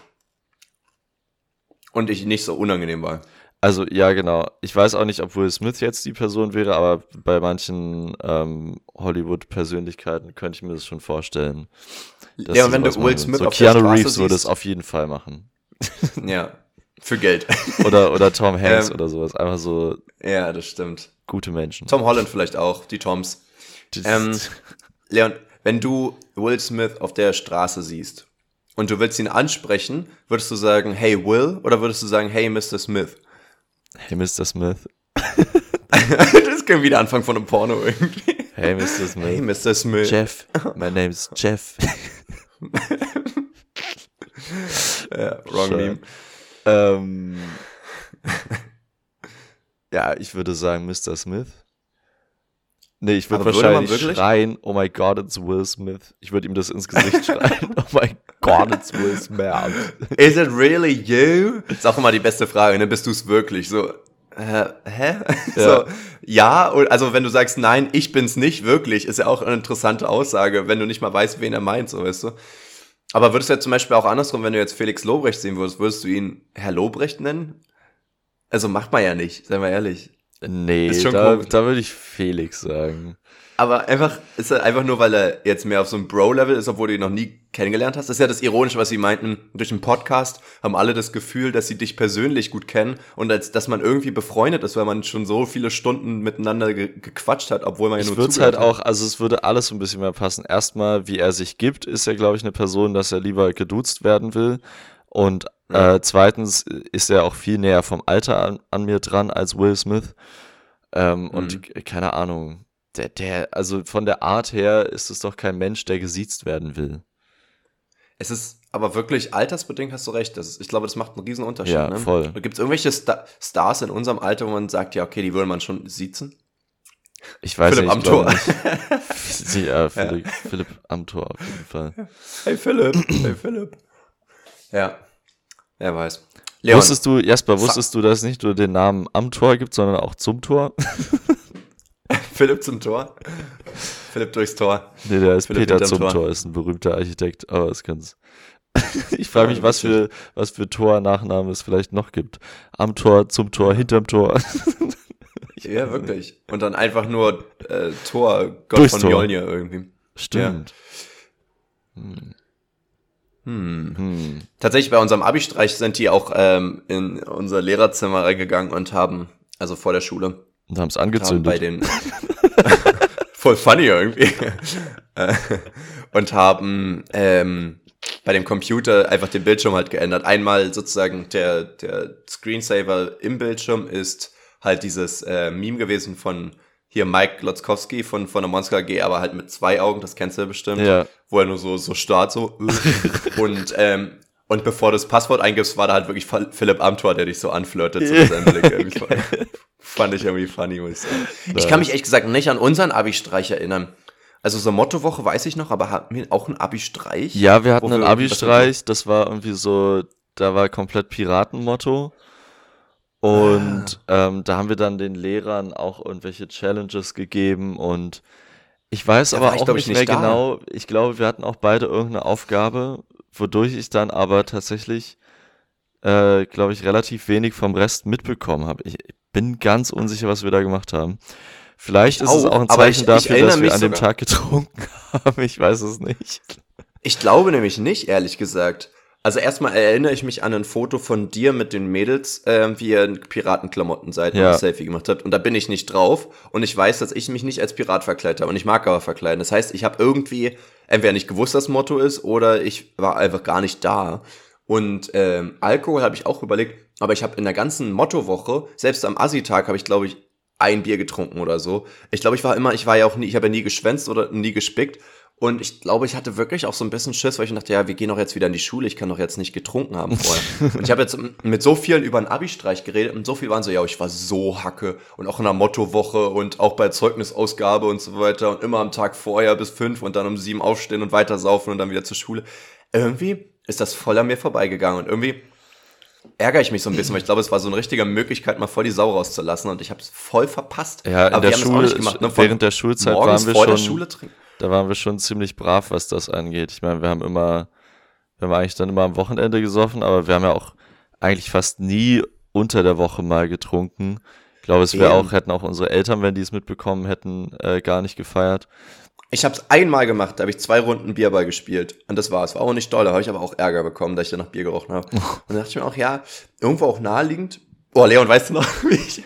Und ich nicht so unangenehm war. Also, ja, genau. Ich weiß auch nicht, ob Will Smith jetzt die Person wäre, aber bei manchen ähm, Hollywood-Persönlichkeiten könnte ich mir das schon vorstellen. Ja, wenn du Will. Smith so auf der Keanu Reeves würde es siehst- auf jeden Fall machen. <laughs> Ja. Für Geld. <laughs> Oder, oder Tom Hanks Ähm, oder sowas. Einfach so ja, das stimmt. gute Menschen. Tom Holland vielleicht auch, die Toms. Ähm, Leon, wenn du Will Smith auf der Straße siehst und du willst ihn ansprechen, würdest du sagen, hey Will, oder würdest du sagen, hey Mr. Smith? Hey, Mr. Smith. <laughs> das können wieder Anfang von einem Porno irgendwie. Hey, Mr. Smith. Hey Mr. Smith. Jeff. My name's Jeff. <laughs> Ja, wrong Schade. Meme. ähm, ja, ich würde sagen Mr. Smith. Nee, ich würde würde wahrscheinlich wirklich? schreien, oh my god, it's Will Smith. Ich würde ihm das ins Gesicht schreien. <laughs> Oh my god, it's Will Smith. Is it really you? Ist auch immer die beste Frage, ne? Bist du es wirklich? So, äh, hä? <laughs> So, ja, also wenn du sagst, nein, ich bin's nicht wirklich, ist ja auch eine interessante Aussage, wenn du nicht mal weißt, wen er meint, so weißt du. Aber würdest du jetzt zum Beispiel auch andersrum, wenn du jetzt Felix Lobrecht sehen würdest, würdest du ihn Herr Lobrecht nennen? Also macht man ja nicht, seien wir ehrlich. Nee, Ist schon da, komisch. da würde ich Felix sagen. Aber einfach, ist er einfach nur, weil er jetzt mehr auf so einem Bro-Level ist, obwohl du ihn noch nie kennengelernt hast. Das ist ja das Ironische, was sie meinten. Durch den Podcast haben alle das Gefühl, dass sie dich persönlich gut kennen und als, dass man irgendwie befreundet ist, weil man schon so viele Stunden miteinander ge gequatscht hat, obwohl man ja nur würde halt auch, also es würde alles so ein bisschen mehr passen. Erstmal, wie er sich gibt, ist er, glaube ich, eine Person, dass er lieber geduzt werden will. Und Ja. äh, zweitens ist er auch viel näher vom Alter an, an mir dran als Will Smith. Ähm, Und Mhm. k- keine Ahnung, der, der, also von der Art her ist es doch kein Mensch, der gesiezt werden will. Es ist aber wirklich altersbedingt, hast du recht. Das ist, ich glaube, das macht einen riesen Unterschied. Ja, ne? voll. Gibt es irgendwelche Sta Stars in unserem Alter, wo man sagt, ja, okay, die würde man schon siezen? Ich weiß Philipp nicht. am ich glaube Tor. nicht. <laughs> ja, Philipp, Philipp am Tor auf jeden Fall. Hey Philipp, hey Philipp. Ja, wer weiß. Leon, Wusstest du, Jasper, wusstest du, dass es nicht nur den Namen am Tor gibt, sondern auch zum Tor? <laughs> Philipp zum Tor. Philipp durchs Tor. Nee, der ist Philipp Peter zum Tor. Tor. ist ein berühmter Architekt, aber es <laughs> kann's. ich frage mich, was für, was für Tor-Nachnamen es vielleicht noch gibt. Am Tor, zum Tor, hinterm Tor. <laughs> Ja, wirklich. Und dann einfach nur äh, Tor, Gott Durchs von Tor. Mjolnir irgendwie. Stimmt. Hm. Hm. Tatsächlich bei unserem Abi-Streich sind die auch ähm, in unser Lehrerzimmer reingegangen und haben, also vor der Schule, Und haben es haben bei angezündet. den <laughs> voll funny irgendwie <laughs> und haben ähm, bei dem Computer einfach den Bildschirm halt geändert. Einmal sozusagen der der Screensaver im Bildschirm ist halt dieses äh, Meme gewesen von hier Mike Lotzkowski von von der Monster AG, aber halt mit zwei Augen, das kennst du ja bestimmt, Ja. wo er nur so so starrt so <laughs> und ähm, und bevor du das Passwort eingibst, war da halt wirklich Philipp Amthor, der dich so anflirtet so mit seinem Blick irgendwie. <laughs> Fand ich irgendwie funny, muss ich sagen. Ich kann mich ehrlich gesagt nicht an unseren Abi-Streich erinnern. Also so Mottowoche weiß ich noch, aber hatten wir auch einen Abi-Streich? Ja, wir hatten einen Abi-Streich, das war irgendwie so, da war komplett Piratenmotto. Und ähm, da haben wir dann den Lehrern auch irgendwelche Challenges gegeben und ich weiß Da aber ich, auch nicht ich, mehr da. genau. Ich glaube, wir hatten auch beide irgendeine Aufgabe, wodurch ich dann aber tatsächlich, äh, glaube ich, relativ wenig vom Rest mitbekommen habe. Ich bin ganz unsicher, was wir da gemacht haben. Vielleicht Ich ist es auch, auch ein Zeichen ich- ich dafür, erinnere dass wir an dem sogar. Tag getrunken <laughs> haben. Ich weiß es nicht. Ich glaube nämlich nicht, ehrlich gesagt. Also erstmal erinnere ich mich an ein Foto von dir mit den Mädels, ähm, wie ihr in Piratenklamotten seid und Ja. ein Selfie gemacht habt. Und da bin ich nicht drauf. Und ich weiß, dass ich mich nicht als Pirat verkleidet habe. Und ich mag aber verkleiden. Das heißt, ich habe irgendwie entweder nicht gewusst, das Motto ist, oder ich war einfach gar nicht da. Und ähm, Alkohol habe ich auch überlegt, aber ich habe in der ganzen Mottowoche, selbst am Assi-Tag, habe ich, glaube ich, ein Bier getrunken oder so. Ich glaube, ich war immer, ich war ja auch nie, ich habe ja nie geschwänzt oder nie gespickt. Und ich glaube, ich hatte wirklich auch so ein bisschen Schiss, weil ich dachte, ja, wir gehen doch jetzt wieder in die Schule, ich kann doch jetzt nicht getrunken haben vorher. <laughs> und ich habe jetzt mit so vielen über einen Abi-Streich geredet und so viel waren so, ja, ich war so hacke und auch in der Mottowoche und auch bei Zeugnisausgabe und so weiter und immer am Tag vorher bis fünf und dann um sieben aufstehen und weiter saufen und dann wieder zur Schule. Irgendwie ist das voll an mir vorbeigegangen und irgendwie ärgere ich mich so ein bisschen, weil ich glaube, es war so eine richtige Möglichkeit, mal voll die Sau rauszulassen und ich habe es voll verpasst. Ja, in Aber der wir haben das auch Schule, nicht gemacht, ne? Während der Schulzeit waren wir vor schon, der Schule trinken. da waren wir schon ziemlich brav, was das angeht. Ich meine, wir haben immer, wir haben eigentlich dann immer am Wochenende gesoffen, aber wir haben ja auch eigentlich fast nie unter der Woche mal getrunken. Ich glaube, es wäre auch, hätten auch unsere Eltern, wenn die es mitbekommen hätten, äh, gar nicht gefeiert. Ich habe es einmal gemacht, da habe ich zwei Runden Bierball gespielt. Und das war's. War auch nicht doll, da habe ich aber auch Ärger bekommen, dass ich dann nach Bier gerochen habe. <laughs> Und dann dachte ich mir auch, ja, irgendwo auch naheliegend. Oh, Leon, weißt du noch, <laughs> wie ich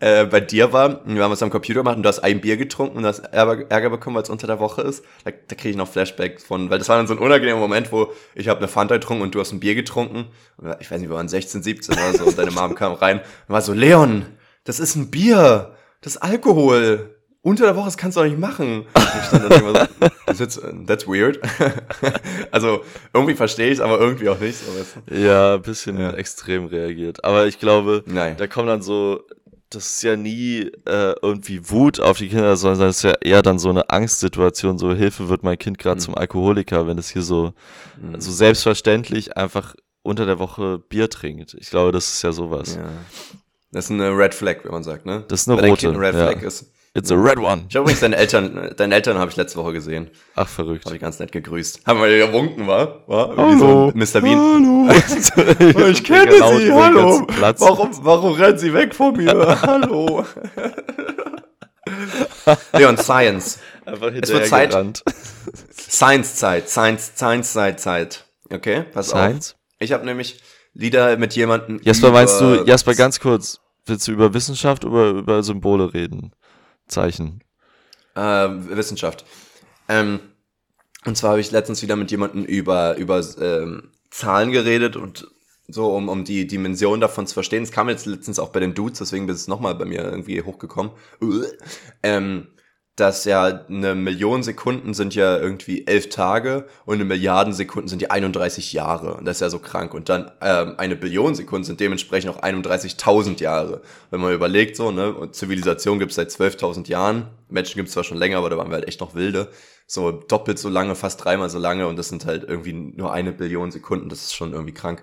äh, bei dir war? Wir haben es am Computer gemacht und du hast ein Bier getrunken und hast Ärger, Ärger bekommen, weil es unter der Woche ist. Da, da kriege ich noch Flashbacks von, weil das war dann so ein unangenehmer Moment, wo ich habe eine Fanta getrunken und du hast ein Bier getrunken. Und ich weiß nicht, wir waren 16, 17 oder so und deine Mom kam rein und war so, Leon, das ist ein Bier, das ist Alkohol. Unter der Woche, das kannst du doch nicht machen. Ich stand dann immer so, <laughs> that's, jetzt- that's weird. <laughs> also irgendwie verstehe ich es, aber irgendwie auch nicht. Ja, ein bisschen Ja. extrem reagiert. Aber ich glaube, Nein. da kommt dann so, das ist ja nie äh, irgendwie Wut auf die Kinder, sondern das ist ja eher dann so eine Angstsituation, so Hilfe wird mein Kind gerade Mhm. zum Alkoholiker, wenn es hier so, so selbstverständlich einfach unter der Woche Bier trinkt. Ich glaube, das ist ja sowas. Ja. Das ist eine Red Flag, wenn man sagt, ne? Das ist eine dein rote, Kind Red ja. Flag ist. It's a red one. Ich habe übrigens deine Eltern, deine Eltern habe ich letzte Woche gesehen. Ach, verrückt. Habe ich ganz nett gegrüßt. Haben wir gewunken, wa? War? Wie Hallo. so Mr. Bean. Hallo. <laughs> Ich kenne sie, hallo. Warum, warum rennt sie weg von mir? <laughs> hallo. <laughs> Leon, Science. Einfach es wird Zeit. Science-Zeit, Science, Science-Zeit, Okay, pass Science? auf. Ich habe nämlich Lieder mit jemandem. Jasper, meinst du, Jasper, ganz kurz, willst du über Wissenschaft oder über Symbole reden? Zeichen. Äh, Wissenschaft. Ähm, und zwar habe ich letztens wieder mit jemandem über, über ähm, Zahlen geredet und so, um, um die Dimension davon zu verstehen. Es kam jetzt letztens auch bei den Dudes, deswegen ist es nochmal bei mir irgendwie hochgekommen. Ähm, dass ja eine Million Sekunden sind ja irgendwie elf Tage und eine Milliarden Sekunden sind ja 31 Jahre. Und das ist ja so krank. Und dann ähm, eine Billion Sekunden sind dementsprechend auch 31.000 Jahre. Wenn man überlegt, so, ne, Zivilisation gibt's seit 12.000 Jahren. Menschen gibt's zwar schon länger, aber da waren wir halt echt noch wilde. So doppelt so lange, fast dreimal so lange und das sind halt irgendwie nur eine Billion Sekunden. Das ist schon irgendwie krank.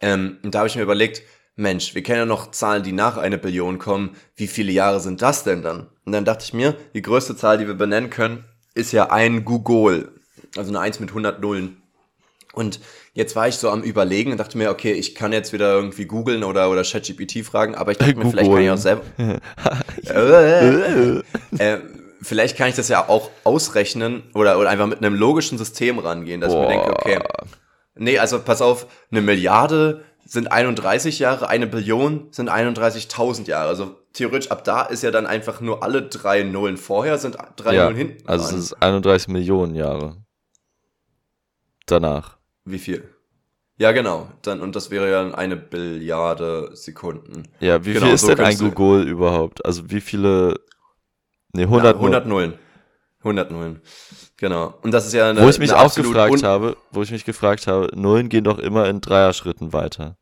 Ähm, und da habe ich mir überlegt, Mensch, wir kennen ja noch Zahlen, die nach einer Billion kommen. Wie viele Jahre sind das denn dann? Und dann dachte ich mir, die größte Zahl, die wir benennen können, ist ja ein Google. Also eine 1 mit 100 Nullen. Und jetzt war ich so am überlegen und dachte mir, okay, ich kann jetzt wieder irgendwie googeln oder, oder ChatGPT fragen, aber ich dachte mir, vielleicht kann ich auch selber. äh, <laughs> äh, vielleicht kann ich das ja auch ausrechnen oder, oder einfach mit einem logischen System rangehen, dass Boah. ich mir denke, okay, nee, also pass auf, eine Milliarde sind 31 Jahre, eine Billion sind 31.000 Jahre. Also theoretisch ab da ist ja dann einfach nur alle drei Nullen vorher sind drei ja, Nullen hinten. Also es ist 31 Millionen Jahre. Danach. Wie viel? Ja, genau. Dann, und das wäre ja eine Billiarde Sekunden. Ja, wie genau, viel ist so denn ein Google überhaupt? Also wie viele? Nee, 100, Na, 100 Nullen. 100 Nullen. Genau. Und das ist ja eine, Wo ich mich auch gefragt habe, wo ich mich gefragt habe, Nullen gehen doch immer in Dreier-Schritten weiter.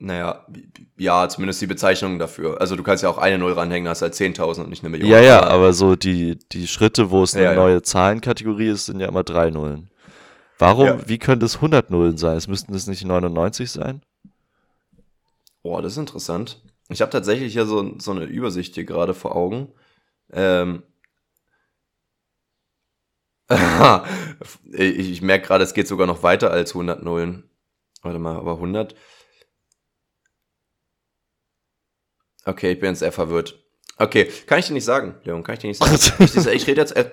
Naja, ja, zumindest die Bezeichnung dafür. Also du kannst ja auch eine Null ranhängen, hast halt 10.000 und nicht eine Million. Ja, ja, aber so die, die Schritte, wo es eine ja, neue ja. Zahlenkategorie ist, sind ja immer drei Nullen. Warum, ja. wie könnte es 100 Nullen sein? Es müssten es nicht 99 sein? Boah, das ist interessant. Ich habe tatsächlich ja so, so eine Übersicht hier gerade vor Augen. Ähm, <laughs> ich, ich merke gerade, es geht sogar noch weiter als 100 Nullen. Warte mal, aber 100. Okay, ich bin jetzt sehr verwirrt. Okay, kann ich dir nicht sagen, Leon, kann ich dir nicht sagen. <laughs> ich, ich rede jetzt, äh,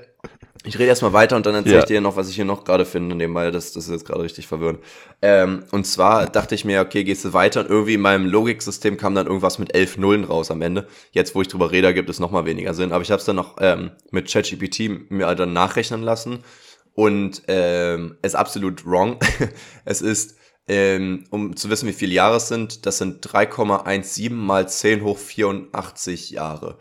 ich rede erstmal weiter und dann erzähle ja. ich dir noch, was ich hier noch gerade finde, nebenbei, das, das ist jetzt gerade richtig verwirrend. Ähm, und zwar dachte ich mir, okay, gehst du weiter und irgendwie in meinem Logiksystem kam dann irgendwas mit elf Nullen raus am Ende. Jetzt, wo ich drüber rede, gibt es nochmal weniger Sinn. Aber ich habe es dann noch ähm, mit ChatGPT mir dann nachrechnen lassen und ähm, es ist absolut wrong. <laughs> es ist, ähm, um zu wissen, wie viele Jahre es sind, das sind 3,17 mal 10 hoch 84 Jahre.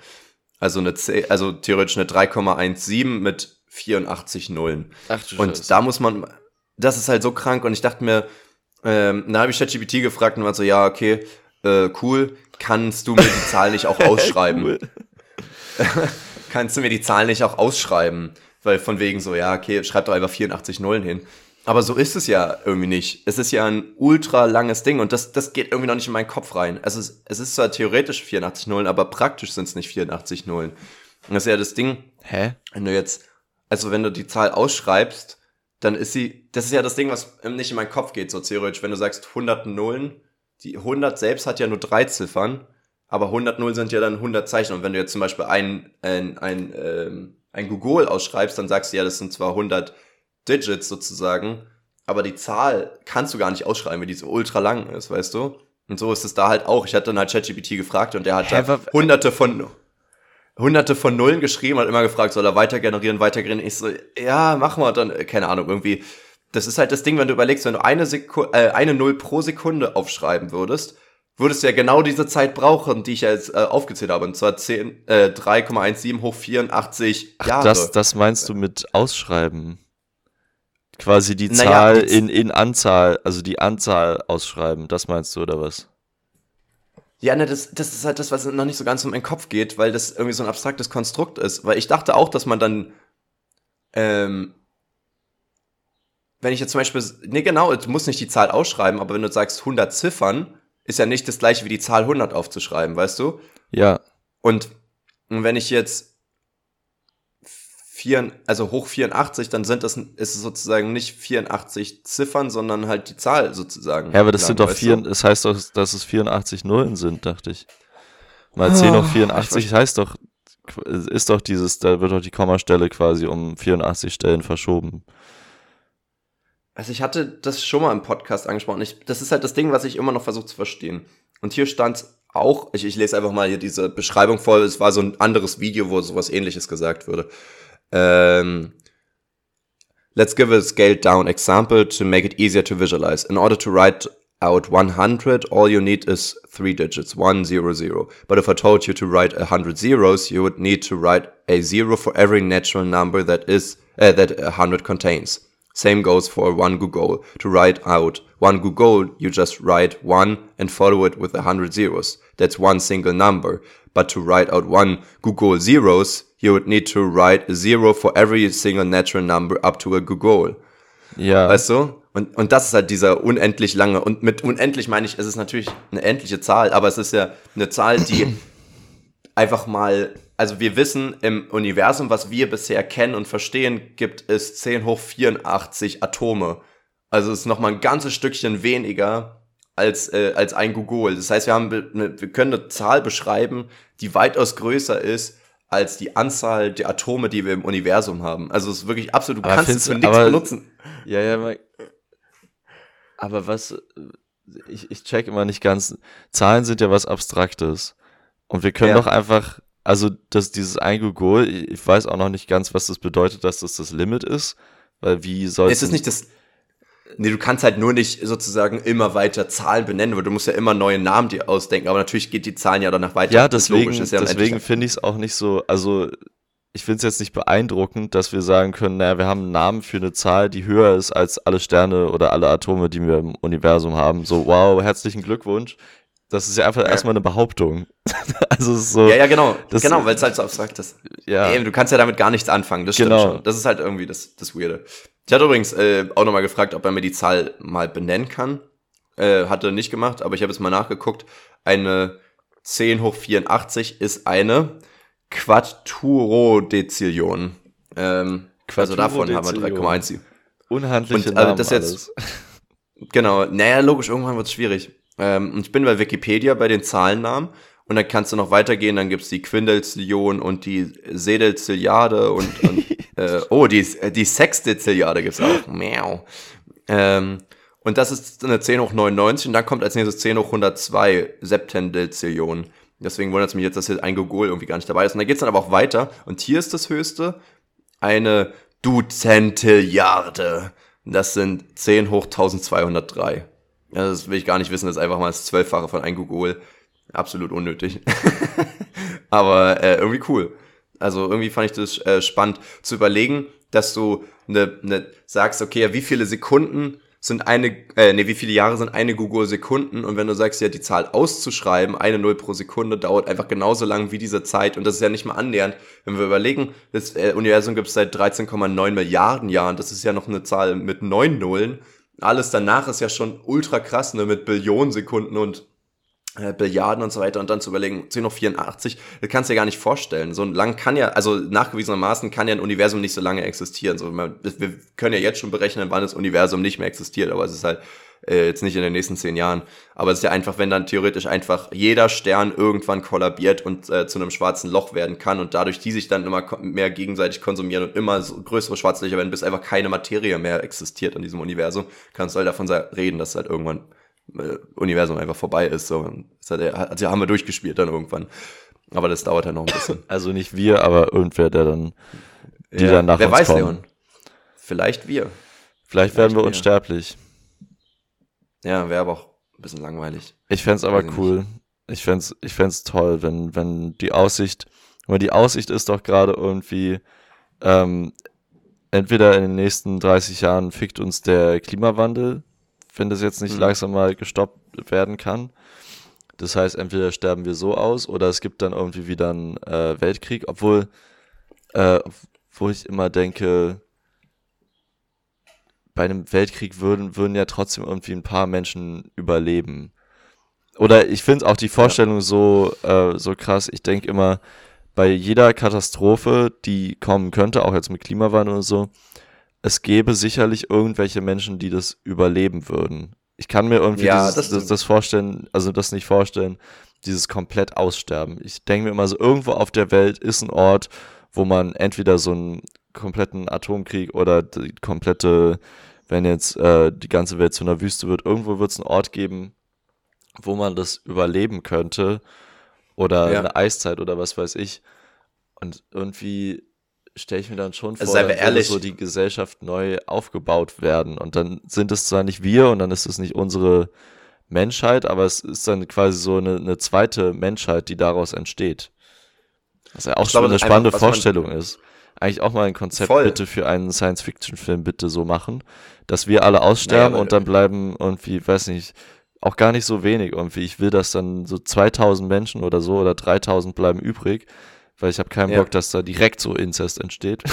Also eine, also theoretisch eine 3,17 mit 84 Nullen. Ach, du und Scheiße. da muss man, das ist halt so krank und ich dachte mir, ähm, da habe ich ChatGPT gefragt und war so, ja, okay, äh, cool, kannst du mir die Zahl nicht auch <laughs> ausschreiben? <laughs> kannst du mir die Zahl nicht auch ausschreiben? Weil von wegen so, ja, okay, schreib doch einfach 84 Nullen hin. Aber so ist es ja irgendwie nicht. Es ist ja ein ultra langes Ding und das, das geht irgendwie noch nicht in meinen Kopf rein. Also es, es ist zwar theoretisch 84 Nullen, aber praktisch sind es nicht 84 Nullen. Und das ist ja das Ding. Hä? Wenn du jetzt also wenn du die Zahl ausschreibst, dann ist sie, das ist ja das Ding, was nicht in meinen Kopf geht, so theoretisch. Wenn du sagst 100 Nullen, die 100 selbst hat ja nur drei Ziffern, aber 100 Nullen sind ja dann 100 Zeichen. Und wenn du jetzt zum Beispiel ein, ein, ein, ähm, ein Google ausschreibst, dann sagst du ja, das sind zwar 100 Digits sozusagen, aber die Zahl kannst du gar nicht ausschreiben, weil die so ultra lang ist, weißt du? Und so ist es da halt auch. Ich hatte dann halt ChatGPT gefragt und der hat da hunderte von hunderte von Nullen geschrieben, hat immer gefragt, soll er weiter generieren, weiter generieren. Ich so, ja, mach mal. dann, äh, keine Ahnung, irgendwie. Das ist halt das Ding, wenn du überlegst, wenn du eine, Seku äh, eine Null pro Sekunde aufschreiben würdest, würdest du ja genau diese Zeit brauchen, die ich jetzt äh, aufgezählt habe. Und zwar 10, äh, 3,17 hoch 84 Ach, Jahre. Das, das meinst du mit Ausschreiben? Quasi die Zahl naja, in, in Anzahl, also die Anzahl ausschreiben, das meinst du, oder was? Ja, ne, das, das ist halt das, was noch nicht so ganz um meinen Kopf geht, weil das irgendwie so ein abstraktes Konstrukt ist. Weil ich dachte auch, dass man dann, ähm, wenn ich jetzt zum Beispiel, nee, genau, du musst nicht die Zahl ausschreiben, aber wenn du sagst 100 Ziffern, ist ja nicht das gleiche wie die Zahl 100 aufzuschreiben, weißt du? Ja. Und, und wenn ich jetzt vier, also hoch 84, dann sind das, ist es sozusagen nicht 84 Ziffern, sondern halt die Zahl sozusagen. Ja, aber das lang, sind doch vier, es das heißt doch, dass es 84 Nullen sind, dachte ich. Mal 10 hoch 84 heißt doch ist doch dieses, da wird doch die Kommastelle quasi um 84 Stellen verschoben. Also ich hatte das schon mal im Podcast angesprochen. Ich, das ist halt das Ding, was ich immer noch versuche zu verstehen. Und hier stand auch, ich, ich lese einfach mal hier diese Beschreibung vor, es war so ein anderes Video, wo sowas ähnliches gesagt würde. Ähm, Let's give a scaled down example to make it easier to visualize. In order to write out 100, all you need is three digits, 100. But if I told you to write 100 zeros, you would need to write a zero for every natural number that is uh, that 100 contains. Same goes for one Google. To write out one Google, you just write one and follow it with 100 zeros. That's one single number. But to write out one Google zeros, you would need to write a zero for every single natural number up to a Google. Ja. Weißt du? Und, und das ist halt dieser unendlich lange. Und mit unendlich meine ich, es ist natürlich eine endliche Zahl, aber es ist ja eine Zahl, die <coughs> einfach mal, also wir wissen im Universum, was wir bisher kennen und verstehen, gibt es 10 hoch 84 Atome. Also es ist nochmal ein ganzes Stückchen weniger als, äh, als ein Google. Das heißt, wir, haben, wir können eine Zahl beschreiben, die weitaus größer ist als die Anzahl der Atome, die wir im Universum haben. Also es ist wirklich absolut, du Aber kannst es für nichts aber- benutzen. Ja, ja, aber, aber was, ich, ich check immer nicht ganz, Zahlen sind ja was Abstraktes. Und wir können Ja. doch einfach, also dass dieses ein Google, ich ich weiß auch noch nicht ganz, was das bedeutet, dass das das Limit ist, weil wie soll Es ist nicht das. Nee, du kannst halt nur nicht sozusagen immer weiter Zahlen benennen, weil du musst ja immer neue Namen dir ausdenken, aber natürlich geht die Zahlen ja danach weiter. Ja, deswegen, ja deswegen finde ich es auch nicht so, also ich finde es jetzt nicht beeindruckend, dass wir sagen können, naja, wir haben einen Namen für eine Zahl, die höher ist als alle Sterne oder alle Atome, die wir im Universum haben. So, wow, herzlichen Glückwunsch. Das ist ja einfach erstmal eine Behauptung. <laughs> also es ist so, Ja, ja, genau. Das- genau, weil es halt so abstrakt ist. ja. Ey, du kannst ja damit gar nichts anfangen, das stimmt Genau. schon. Das ist halt irgendwie das, das Weirde. Ich hatte übrigens äh, auch nochmal gefragt, ob er mir die Zahl mal benennen kann. Äh, hatte nicht gemacht, aber ich habe jetzt mal nachgeguckt. Eine 10 hoch 84 ist eine Quadturodezillion. Ähm, also davon haben wir Quadturodezillion. 3,1. unhandliche Und, also Namen das jetzt- alles. Genau, naja, logisch, irgendwann wird es schwierig. Ähm, und ich bin bei Wikipedia bei den Zahlennamen und dann kannst du noch weitergehen, dann gibt's die Quindelzillion und die Sedelzilliarde und, und <laughs> äh, oh, die, die Sextezilliarde gibt's auch. Miau. Ähm, und das ist eine 10 hoch 99 und dann kommt als nächstes 10 hoch 102 Septendezillion. Deswegen wundert es mich jetzt, dass hier ein Gogol irgendwie gar nicht dabei ist. Und dann geht's dann aber auch weiter. Und hier ist das höchste eine Duzentilliarde. Das sind 10 hoch 1203. Ja, das will ich gar nicht wissen, das ist einfach mal das Zwölffache von ein Google. Absolut unnötig. <laughs> Aber äh, irgendwie cool. Also irgendwie fand ich das äh, spannend zu überlegen, dass du ne, ne, sagst, okay, ja, wie viele Sekunden sind eine, äh, nee, wie viele Jahre sind eine Google Sekunden und wenn du sagst, ja, die Zahl auszuschreiben, eine Null pro Sekunde, dauert einfach genauso lang wie diese Zeit und das ist ja nicht mal annähernd. Wenn wir überlegen, das äh, Universum gibt es seit 13,9 Milliarden Jahren, das ist ja noch eine Zahl mit neun Nullen. Alles danach ist ja schon ultra krass, ne, mit Billionen Sekunden und Billiarden und so weiter und dann zu überlegen, 10 hoch 84, das kannst du dir gar nicht vorstellen. So lang kann ja, also nachgewiesenermaßen kann ja ein Universum nicht so lange existieren. So, wir können ja jetzt schon berechnen, wann das Universum nicht mehr existiert, aber es ist halt äh, jetzt nicht in den nächsten zehn Jahren. Aber es ist ja einfach, wenn dann theoretisch einfach jeder Stern irgendwann kollabiert und äh, zu einem schwarzen Loch werden kann und dadurch die sich dann immer mehr gegenseitig konsumieren und immer so größere Schwarzlöcher werden, bis einfach keine Materie mehr existiert in diesem Universum, kannst du halt davon reden, dass halt irgendwann äh, Universum einfach vorbei ist. So. Das hat, er- also haben wir durchgespielt dann irgendwann. Aber das dauert halt noch ein bisschen. <laughs> Also nicht wir, aber irgendwer, der dann, die Ja, dann nach Wer uns weiß, kommen. Leon. Vielleicht wir. Vielleicht werden wir wir. unsterblich. Ja, wäre aber auch ein bisschen langweilig. Ich fänd's aber Weiß ich cool. Ich fänd's, ich fänd's toll, wenn, wenn die Aussicht, weil die Aussicht ist doch gerade irgendwie, ähm, entweder in den nächsten 30 Jahren fickt uns der Klimawandel, wenn das jetzt nicht Mhm. langsam mal gestoppt werden kann. Das heißt, entweder sterben wir so aus oder es gibt dann irgendwie wieder einen äh, Weltkrieg, obwohl, äh, wo ich immer denke, bei einem Weltkrieg würden, würden ja trotzdem irgendwie ein paar Menschen überleben. Oder ich finde auch die Vorstellung so, äh, so krass. Ich denke immer, bei jeder Katastrophe, die kommen könnte, auch jetzt mit Klimawandel und so, es gäbe sicherlich irgendwelche Menschen, die das überleben würden. Ich kann mir irgendwie Ja, dieses, das das, das vorstellen, also das nicht vorstellen, dieses komplett Aussterben. Ich denke mir immer so, irgendwo auf der Welt ist ein Ort, wo man entweder so einen kompletten Atomkrieg oder die komplette, wenn jetzt äh, die ganze Welt zu einer Wüste wird, irgendwo wird es einen Ort geben, wo man das überleben könnte oder ja. eine Eiszeit oder was weiß ich. Und irgendwie stelle ich mir dann schon vor, also dass so die Gesellschaft neu aufgebaut werden. Und dann sind es zwar nicht wir und dann ist es nicht unsere Menschheit, aber es ist dann quasi so eine, eine zweite Menschheit, die daraus entsteht. Was ja auch ich schon glaube, eine spannende einfach, Vorstellung ist. Eigentlich auch mal ein Konzept voll. bitte für einen Science-Fiction-Film bitte so machen, dass wir alle aussterben naja, und dann bleiben irgendwie, weiß nicht, auch gar nicht so wenig irgendwie. Ich will, dass dann so 2000 Menschen oder so oder 3000 bleiben übrig, weil ich habe keinen ja. Bock, dass da direkt so Inzest entsteht. <laughs>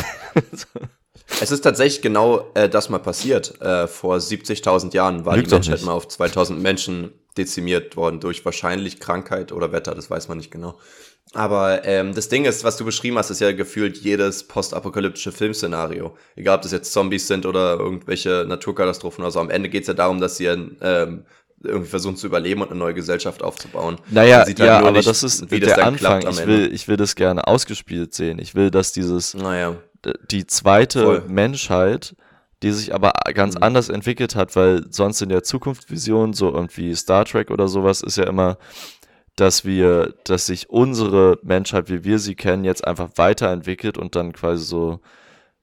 Es ist tatsächlich genau äh, das mal passiert. Äh, vor 70.000 Jahren war Lügt die Menschheit mal auf 2000 Menschen dezimiert worden durch wahrscheinlich Krankheit oder Wetter, das weiß man nicht genau. Aber ähm, das Ding ist, was du beschrieben hast, ist ja gefühlt jedes postapokalyptische Filmszenario. Egal, ob das jetzt Zombies sind oder irgendwelche Naturkatastrophen oder so. Am Ende geht es ja darum, dass sie ähm, irgendwie versuchen zu überleben und eine neue Gesellschaft aufzubauen. Naja, halt ja, aber nicht, das ist wie das der Anfang. Ich will, ich will das gerne ausgespielt sehen. Ich will, dass dieses, naja. die zweite Voll. Menschheit, die sich aber ganz mhm. anders entwickelt hat, weil sonst in der Zukunftsvision, so irgendwie Star Trek oder sowas, ist ja immer, dass wir, dass sich unsere Menschheit, wie wir sie kennen, jetzt einfach weiterentwickelt und dann quasi so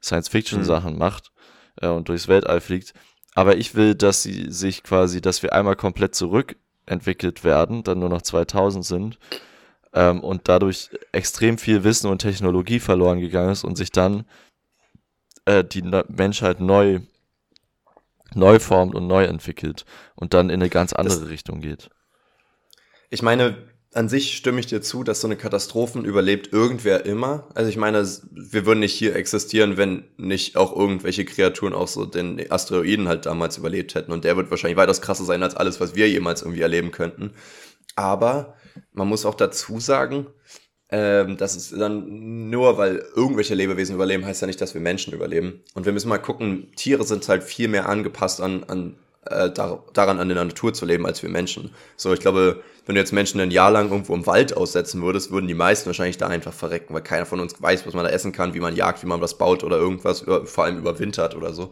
Science-Fiction-Sachen mhm. macht äh, und durchs Weltall fliegt. Aber ich will, dass sie sich quasi, dass wir einmal komplett zurückentwickelt werden, dann nur noch 2000 sind ähm, und dadurch extrem viel Wissen und Technologie verloren gegangen ist und sich dann äh, die Menschheit neu, neu formt und neu entwickelt und dann in eine ganz andere das, Richtung geht. Ich meine, an sich stimme ich dir zu, dass so eine Katastrophen überlebt irgendwer immer. Also ich meine, wir würden nicht hier existieren, wenn nicht auch irgendwelche Kreaturen auch so den Asteroiden halt damals überlebt hätten. Und der wird wahrscheinlich weitaus krasser sein als alles, was wir jemals irgendwie erleben könnten. Aber man muss auch dazu sagen, ähm, dass es dann nur, weil irgendwelche Lebewesen überleben, heißt ja nicht, dass wir Menschen überleben. Und wir müssen mal gucken, Tiere sind halt viel mehr angepasst an, an äh, dar daran an der Natur zu leben als wir Menschen. So, ich glaube, wenn du jetzt Menschen ein Jahr lang irgendwo im Wald aussetzen würdest, würden die meisten wahrscheinlich da einfach verrecken, weil keiner von uns weiß, was man da essen kann, wie man jagt, wie man was baut oder irgendwas, vor allem überwintert oder so.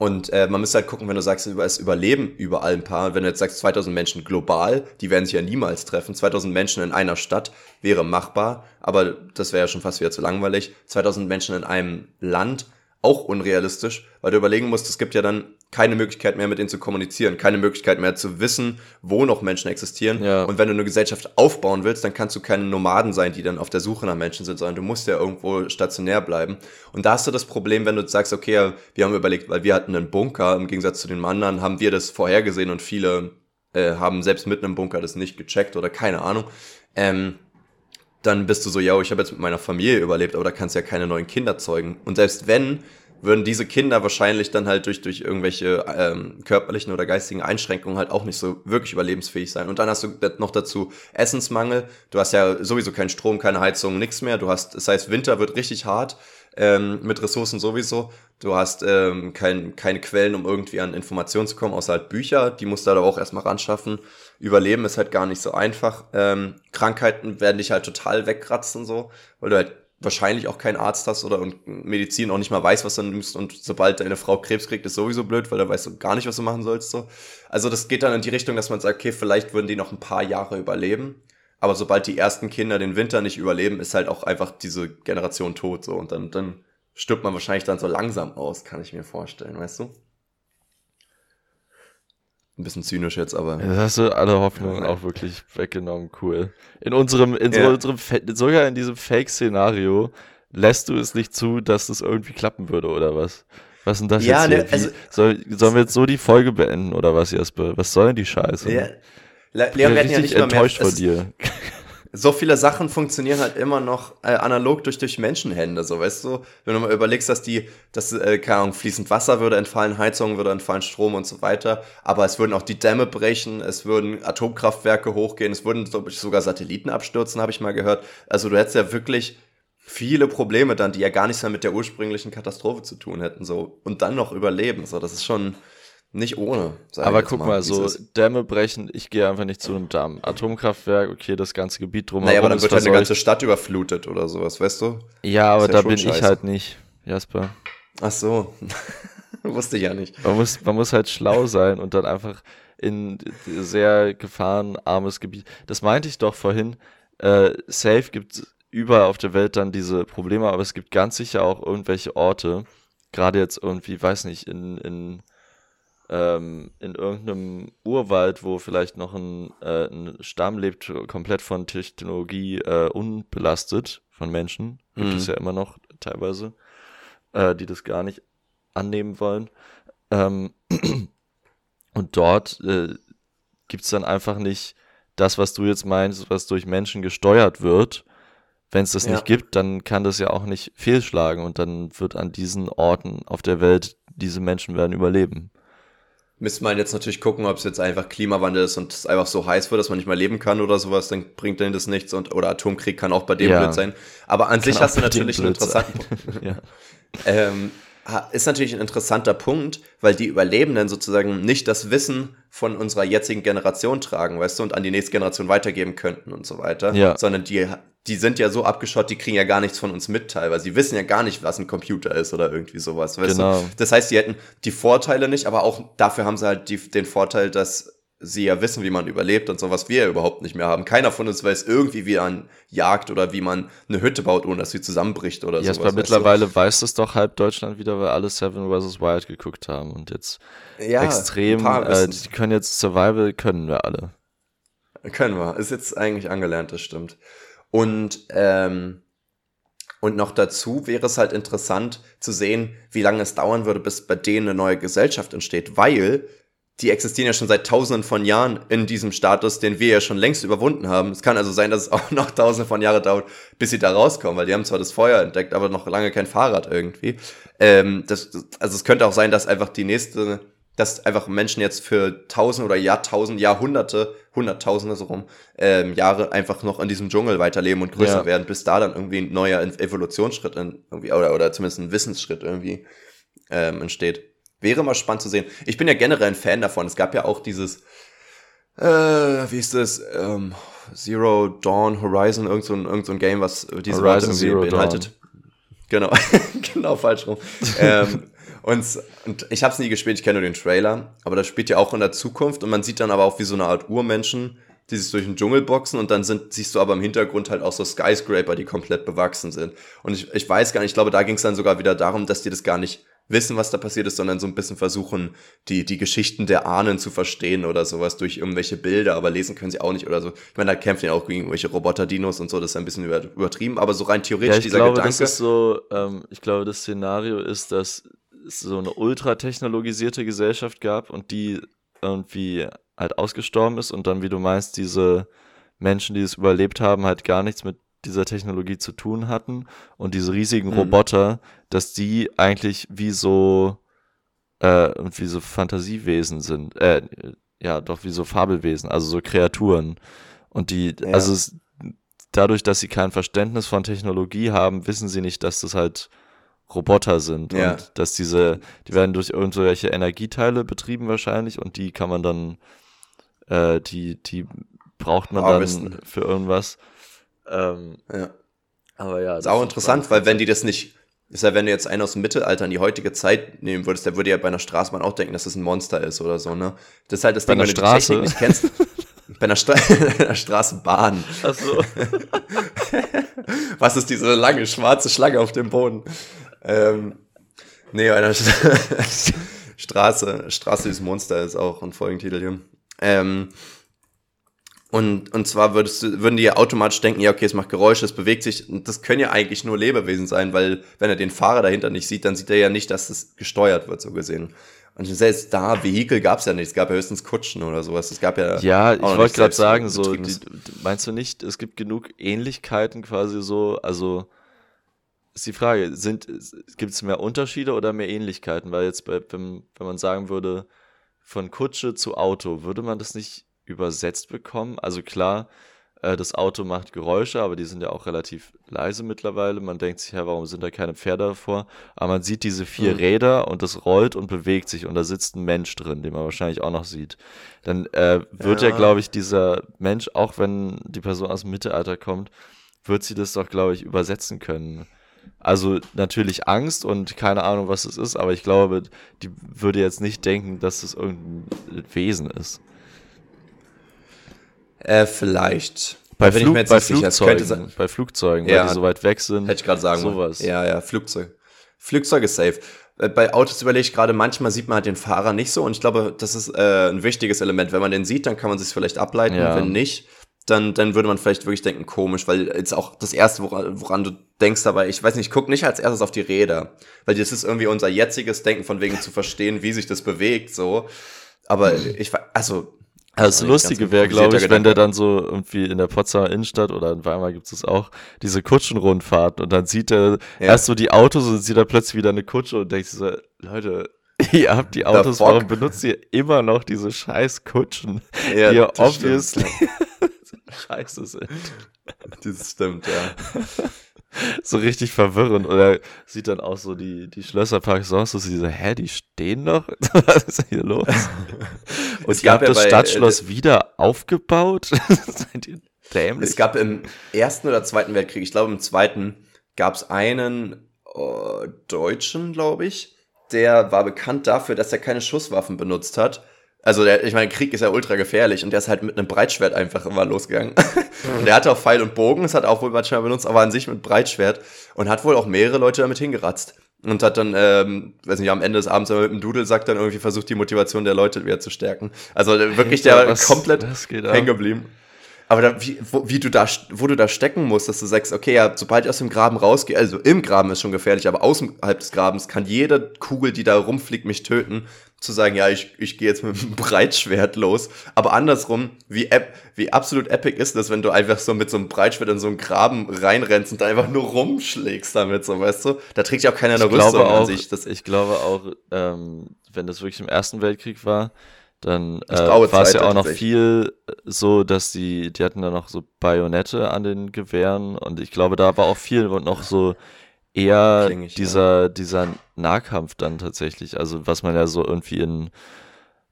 Und äh, man müsste halt gucken, wenn du sagst, es überleben überall ein paar, wenn du jetzt sagst 2000 Menschen global, die werden sich ja niemals treffen. 2000 Menschen in einer Stadt wäre machbar, aber das wäre ja schon fast wieder zu langweilig. 2000 Menschen in einem Land auch unrealistisch, weil du überlegen musst, es gibt ja dann keine Möglichkeit mehr, mit denen zu kommunizieren, keine Möglichkeit mehr zu wissen, wo noch Menschen existieren. Ja. Und wenn du eine Gesellschaft aufbauen willst, dann kannst du keine Nomaden sein, die dann auf der Suche nach Menschen sind, sondern du musst ja irgendwo stationär bleiben. Und da hast du das Problem, wenn du sagst, okay, wir haben überlegt, weil wir hatten einen Bunker, im Gegensatz zu den anderen, haben wir das vorhergesehen und viele äh, haben selbst mit einem Bunker das nicht gecheckt oder keine Ahnung. Ähm, dann bist du so, ja, ich habe jetzt mit meiner Familie überlebt, aber da kannst du ja keine neuen Kinder zeugen. Und selbst wenn, würden diese Kinder wahrscheinlich dann halt durch, durch irgendwelche ähm, körperlichen oder geistigen Einschränkungen halt auch nicht so wirklich überlebensfähig sein. Und dann hast du noch dazu Essensmangel. Du hast ja sowieso keinen Strom, keine Heizung, nichts mehr. Du hast, das heißt, Winter wird richtig hart ähm, mit Ressourcen sowieso. Du hast ähm, kein, keine Quellen, um irgendwie an Informationen zu kommen, außer halt Bücher. Die musst du da auch erstmal ran schaffen. Überleben ist halt gar nicht so einfach. Ähm, Krankheiten werden dich halt total wegkratzen, so, weil du halt wahrscheinlich auch keinen Arzt hast oder und Medizin auch nicht mal weiß, was du nimmst und sobald deine Frau Krebs kriegt, ist sowieso blöd, weil da weißt du gar nicht, was du machen sollst. So. Also das geht dann in die Richtung, dass man sagt, okay, vielleicht würden die noch ein paar Jahre überleben, aber sobald die ersten Kinder den Winter nicht überleben, ist halt auch einfach diese Generation tot so und dann, dann stirbt man wahrscheinlich dann so langsam aus, kann ich mir vorstellen, weißt du? Ein bisschen zynisch jetzt, aber. Jetzt hast du alle Hoffnungen auch wirklich weggenommen, cool. In unserem, in ja. so unserem, sogar in diesem Fake-Szenario lässt du es nicht zu, dass das irgendwie klappen würde, oder was? Was denn das ja, jetzt? Ne, also, soll, sollen wir jetzt so die Folge beenden, oder was, Jasper? Was soll denn die Scheiße? Ja. Leon, wir hatten ja nicht enttäuscht mehr, von dir so viele Sachen funktionieren halt immer noch äh, analog durch, durch Menschenhände, so weißt du, wenn du mal überlegst, dass die, dass, äh, keine Ahnung, fließend Wasser würde entfallen, Heizungen würde entfallen, Strom und so weiter, aber es würden auch die Dämme brechen, es würden Atomkraftwerke hochgehen, es würden sogar Satelliten abstürzen, habe ich mal gehört. Also du hättest ja wirklich viele Probleme dann, die ja gar nichts mehr mit der ursprünglichen Katastrophe zu tun hätten, so. Und dann noch überleben, so. Das ist schon nicht ohne. Aber guck mal, mal so Dämme brechen, ich gehe einfach nicht zu einem Damm. Atomkraftwerk, okay, das ganze Gebiet drumherum. Naja, aber dann wird halt eine ganze Stadt überflutet oder sowas, weißt du? Ja, aber ja da bin scheiße. ich halt nicht, Jasper. Ach so. <laughs> Wusste ich ja nicht. Man muss, man muss halt schlau sein und dann einfach in sehr gefahrenarmes Gebiet. Das meinte ich doch vorhin. Äh, safe gibt überall auf der Welt dann diese Probleme, aber es gibt ganz sicher auch irgendwelche Orte, gerade jetzt irgendwie, weiß nicht, in, in ähm, in irgendeinem Urwald, wo vielleicht noch ein, äh, ein Stamm lebt, komplett von Technologie äh, unbelastet von Menschen, gibt mhm. es ja immer noch teilweise, äh, die das gar nicht annehmen wollen. Ähm, <clears throat> und dort äh, gibt es dann einfach nicht das, was du jetzt meinst, was durch Menschen gesteuert wird. Wenn es das ja. nicht gibt, dann kann das ja auch nicht fehlschlagen und dann wird an diesen Orten auf der Welt diese Menschen werden überleben müsste man jetzt natürlich gucken, ob es jetzt einfach Klimawandel ist und es einfach so heiß wird, dass man nicht mehr leben kann oder sowas, dann bringt denen das nichts und oder Atomkrieg kann auch bei dem ja. blöd sein. Aber an kann sich hast du natürlich einen interessanten <laughs> ja. ähm, ist natürlich ein interessanter Punkt, weil die Überlebenden sozusagen nicht das Wissen von unserer jetzigen Generation tragen, weißt du, und an die nächste Generation weitergeben könnten und so weiter, ja. sondern die die sind ja so abgeschottet, die kriegen ja gar nichts von uns mit teilweise. Sie wissen ja gar nicht, was ein Computer ist oder irgendwie sowas. Genau. Du? Das heißt, sie hätten die Vorteile nicht, aber auch dafür haben sie halt die, den Vorteil, dass sie ja wissen, wie man überlebt und so, was wir ja überhaupt nicht mehr haben. Keiner von uns weiß irgendwie, wie man jagt oder wie man eine Hütte baut, ohne dass sie zusammenbricht oder ja, sowas. mittlerweile du? weiß es doch halb Deutschland wieder, weil alle Seven vs. Wild geguckt haben und jetzt ja, extrem, äh, die können jetzt Survival, können wir alle. Können wir. Ist jetzt eigentlich angelernt, das stimmt. Und, ähm, und noch dazu wäre es halt interessant zu sehen, wie lange es dauern würde, bis bei denen eine neue Gesellschaft entsteht, weil die existieren ja schon seit tausenden von Jahren in diesem Status, den wir ja schon längst überwunden haben. Es kann also sein, dass es auch <laughs> noch tausende von Jahren dauert, bis sie da rauskommen, weil die haben zwar das Feuer entdeckt, aber noch lange kein Fahrrad irgendwie. Ähm, das, also es könnte auch sein, dass einfach die nächste dass einfach Menschen jetzt für tausend oder Jahrtausend, Jahrhunderte, Hunderttausende so rum, ähm, Jahre einfach noch in diesem Dschungel weiterleben und größer ja. werden, bis da dann irgendwie ein neuer Evolutionsschritt in, irgendwie, oder, oder zumindest ein Wissensschritt irgendwie ähm, entsteht. Wäre mal spannend zu sehen. Ich bin ja generell ein Fan davon. Es gab ja auch dieses, äh, wie ist das, ähm, Zero Dawn Horizon, irgend so ein, irgend so ein Game, was diese Horizon Zero beinhaltet. Dawn. Genau, <laughs> genau falsch rum. ähm, und, und ich habe es nie gespielt, ich kenne nur den Trailer, aber das spielt ja auch in der Zukunft und man sieht dann aber auch wie so eine Art Urmenschen, die sich durch den Dschungel boxen und dann sind, siehst du aber im Hintergrund halt auch so Skyscraper, die komplett bewachsen sind. Und ich, ich weiß gar nicht, ich glaube, da ging es dann sogar wieder darum, dass die das gar nicht wissen, was da passiert ist, sondern so ein bisschen versuchen, die, die Geschichten der Ahnen zu verstehen oder sowas durch irgendwelche Bilder, aber lesen können sie auch nicht oder so. Ich meine, da kämpfen ja auch gegen irgendwelche Roboter-Dinos und so, das ist ein bisschen übertrieben, aber so rein theoretisch ja, ich dieser glaube, Gedanke. Das ist so, ähm, ich glaube, das Szenario ist, dass es so eine ultra technologisierte Gesellschaft gab und die irgendwie halt ausgestorben ist und dann, wie du meinst, diese Menschen, die es überlebt haben, halt gar nichts mit dieser Technologie zu tun hatten und diese riesigen mhm. Roboter, dass die eigentlich wie so äh, wie so Fantasiewesen sind, äh, ja, doch wie so Fabelwesen, also so Kreaturen und die, ja. also es, dadurch, dass sie kein Verständnis von Technologie haben, wissen sie nicht, dass das halt Roboter sind ja. und dass diese, die werden durch irgendwelche Energieteile betrieben wahrscheinlich und die kann man dann, äh, die, die braucht man Harvesten. dann für irgendwas. Ähm, ja. Aber ja. Das ist auch interessant, weil wenn die das nicht, ist ja, wenn du jetzt einen aus dem Mittelalter in die heutige Zeit nehmen würdest, der würde ja bei einer Straßenbahn auch denken, dass das ein Monster ist oder so, ne? Das ist halt das bei Ding, wenn du die Technik nicht kennst. <laughs> bei einer, Stra <laughs> einer Straßenbahn. Ach so. <laughs> Was ist diese lange schwarze Schlange auf dem Boden? Ähm, nee, einer <laughs> Straße, Straße des Monster ist auch ein Folgentitel hier. Ähm, und, und zwar würdest du, würden die ja automatisch denken, ja, okay, es macht Geräusche, es bewegt sich. Und das können ja eigentlich nur Lebewesen sein, weil wenn er den Fahrer dahinter nicht sieht, dann sieht er ja nicht, dass es gesteuert wird, so gesehen. Und selbst da, Vehikel gab es ja nicht, es gab ja höchstens Kutschen oder sowas. Es gab ja. Ja, ich wollte gerade sagen, so, die, meinst du nicht, es gibt genug Ähnlichkeiten quasi so, also ist die Frage, sind, gibt es mehr Unterschiede oder mehr Ähnlichkeiten? Weil jetzt, bei, wenn, wenn man sagen würde, von Kutsche zu Auto, würde man das nicht übersetzt bekommen? Also klar, Äh, das Auto macht Geräusche, aber die sind ja auch relativ leise mittlerweile. Man denkt sich ja, warum sind da keine Pferde davor? Aber man sieht diese vier mhm. Räder und das rollt und bewegt sich und da sitzt ein Mensch drin, den man wahrscheinlich auch noch sieht. Dann äh, wird ja, ja glaube ich, dieser Mensch, auch wenn die Person aus dem Mittelalter kommt, wird sie das doch, glaube ich, übersetzen können. Also natürlich Angst und keine Ahnung, was es ist, aber ich glaube, die würde jetzt nicht denken, dass es irgendein Wesen ist. Äh, vielleicht. Bei, Flug, bei Flugzeugen, bei Flugzeugen, ja, weil die so weit weg sind. Hätte ich gerade sagen sowas. Ja, ja, Flugzeug. Flugzeug ist safe. Äh, bei Autos überlege ich gerade, manchmal sieht man halt den Fahrer nicht so und ich glaube, das ist äh, ein wichtiges Element. Wenn man den sieht, dann kann man sich vielleicht ableiten. Ja. Wenn nicht, dann, dann würde man vielleicht wirklich denken, komisch, weil jetzt auch das Erste, woran, woran du denkst dabei, ich weiß nicht, ich guck nicht als erstes auf die Räder, weil das ist irgendwie unser jetziges Denken von wegen zu verstehen, wie sich das bewegt, so. Aber ich, also, das Lustige wäre, glaube ich, wenn der dann so irgendwie in der Potsdamer Innenstadt oder in Weimar gibt es auch diese Kutschenrundfahrten und dann sieht er ja. erst so die Autos und sieht er plötzlich wieder eine Kutsche und denkt so, Leute, <laughs> ihr habt die Autos, warum benutzt ihr immer noch diese scheiß Kutschen, ja, die ihr obviously scheiße sind. Das stimmt, ja. <laughs> so richtig verwirrend. Oder sieht dann auch so die, die Schlösserparks sonst so, sie so, hä, die stehen noch? <laughs> Was ist hier los? Und es ihr habt ja das bei, Stadtschloss äh, wieder aufgebaut? <laughs> Seid ihr dämlich? Es gab im Ersten oder Zweiten Weltkrieg, ich glaube im Zweiten, gab es einen äh, Deutschen, glaube ich, der war bekannt dafür, dass er keine Schusswaffen benutzt hat also der, ich meine, Krieg ist ja ultra gefährlich und der ist halt mit einem Breitschwert einfach immer losgegangen. <laughs> und der hatte auch Pfeil und Bogen, das hat auch wohl manchmal benutzt, aber an sich mit Breitschwert und hat wohl auch mehrere Leute damit hingeratzt. Und hat dann, ähm, weiß nicht, am Ende des Abends mit dem Dudelsack dann irgendwie versucht, die Motivation der Leute wieder zu stärken. Also wirklich der was, komplett hängen geblieben. Aber da, wie, wo, wie du da, wo du da stecken musst, dass du sagst, okay, ja, sobald ich aus dem Graben rausgehe, also im Graben ist schon gefährlich, aber außerhalb des Grabens kann jede Kugel, die da rumfliegt, mich töten. Zu sagen, ja, ich, ich gehe jetzt mit einem <laughs> Breitschwert los. Aber andersrum, wie, wie absolut epic ist das, wenn du einfach so mit so einem Breitschwert in so einen Graben reinrennst und da einfach nur rumschlägst damit, so, weißt du? Da trägt ja auch keiner eine ich Rüstung auch, an sich. Das ich glaube auch, ähm, wenn das wirklich im Ersten Weltkrieg war, dann äh, war es ja auch noch viel äh, so, dass die, die hatten da noch so Bajonette an den Gewehren und ich glaube, da war auch viel und noch so eher Klingig, dieser, ja. dieser Nahkampf dann tatsächlich. Also was man ja so irgendwie in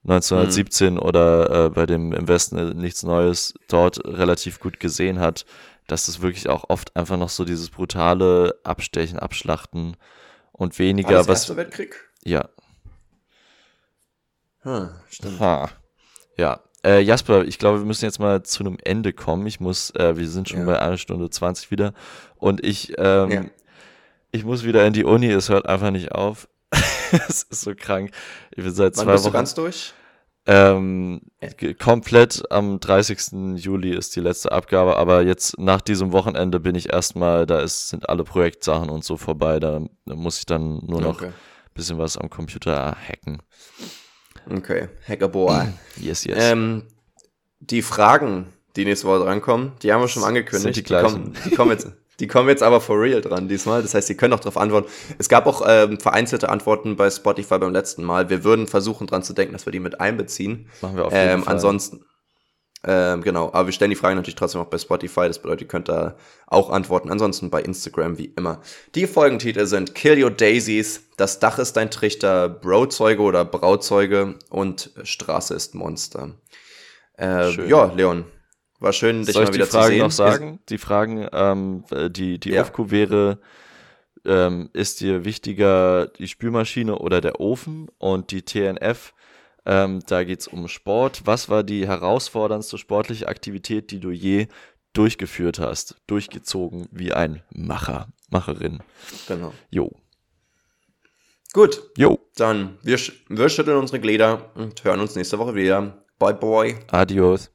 1917 mhm. oder äh, bei dem im Westen nichts Neues dort relativ gut gesehen hat, dass es wirklich auch oft einfach noch so dieses brutale Abstechen, Abschlachten und weniger war das was. Erste Weltkrieg? Ja. Hm, stimmt. Ha. Ja. Äh, Jasper, ich glaube, wir müssen jetzt mal zu einem Ende kommen. Ich muss, äh, wir sind schon ja. bei einer Stunde 20 wieder. Und ich, ähm, ja. Ich muss wieder in die Uni, es hört einfach nicht auf. <laughs> es ist so krank. Ich bin seit Wann zwei bist Wochen. Du ganz durch? Ähm, komplett am 30. Juli ist die letzte Abgabe, aber jetzt nach diesem Wochenende bin ich erstmal, da ist, sind alle Projektsachen und so vorbei, da, da muss ich dann nur noch okay. bisschen was am Computer hacken. Okay, Hackerboa. <clears throat> Yes, yes. Ähm, die Fragen, die nächste Woche drankommen, die haben wir schon angekündigt. Sind die, die, kommen, die, kommen jetzt, <laughs> <laughs> die kommen jetzt aber for real dran diesmal. Das heißt, Sie können auch darauf antworten. Es gab auch ähm, vereinzelte Antworten bei Spotify beim letzten Mal. Wir würden versuchen dran zu denken, dass wir die mit einbeziehen. Machen wir auf jeden ähm, Fall. Ansonsten, ähm, genau, aber wir stellen die Fragen natürlich trotzdem auch bei Spotify. Das bedeutet, ihr könnt da auch antworten. Ansonsten bei Instagram wie immer. Die Folgentitel sind Kill Your Daisies, Das Dach ist ein Trichter, Brozeuge oder Brauzeuge und Straße ist Monster. Äh, ja, Leon, war schön, dich Soll mal wieder zu sehen. noch sagen? Die Fragen, ähm, die, die ja. Aufku wäre, ähm, ist dir wichtiger die Spülmaschine oder der Ofen? Und die TNF ähm, da geht es um Sport. Was war die herausforderndste sportliche Aktivität, die du je durchgeführt hast? Durchgezogen wie ein Macher, Macherin. Genau. Jo. Gut. Jo. Dann wir, wir schütteln unsere Glieder und hören uns nächste Woche wieder. Bye, bye. Adios.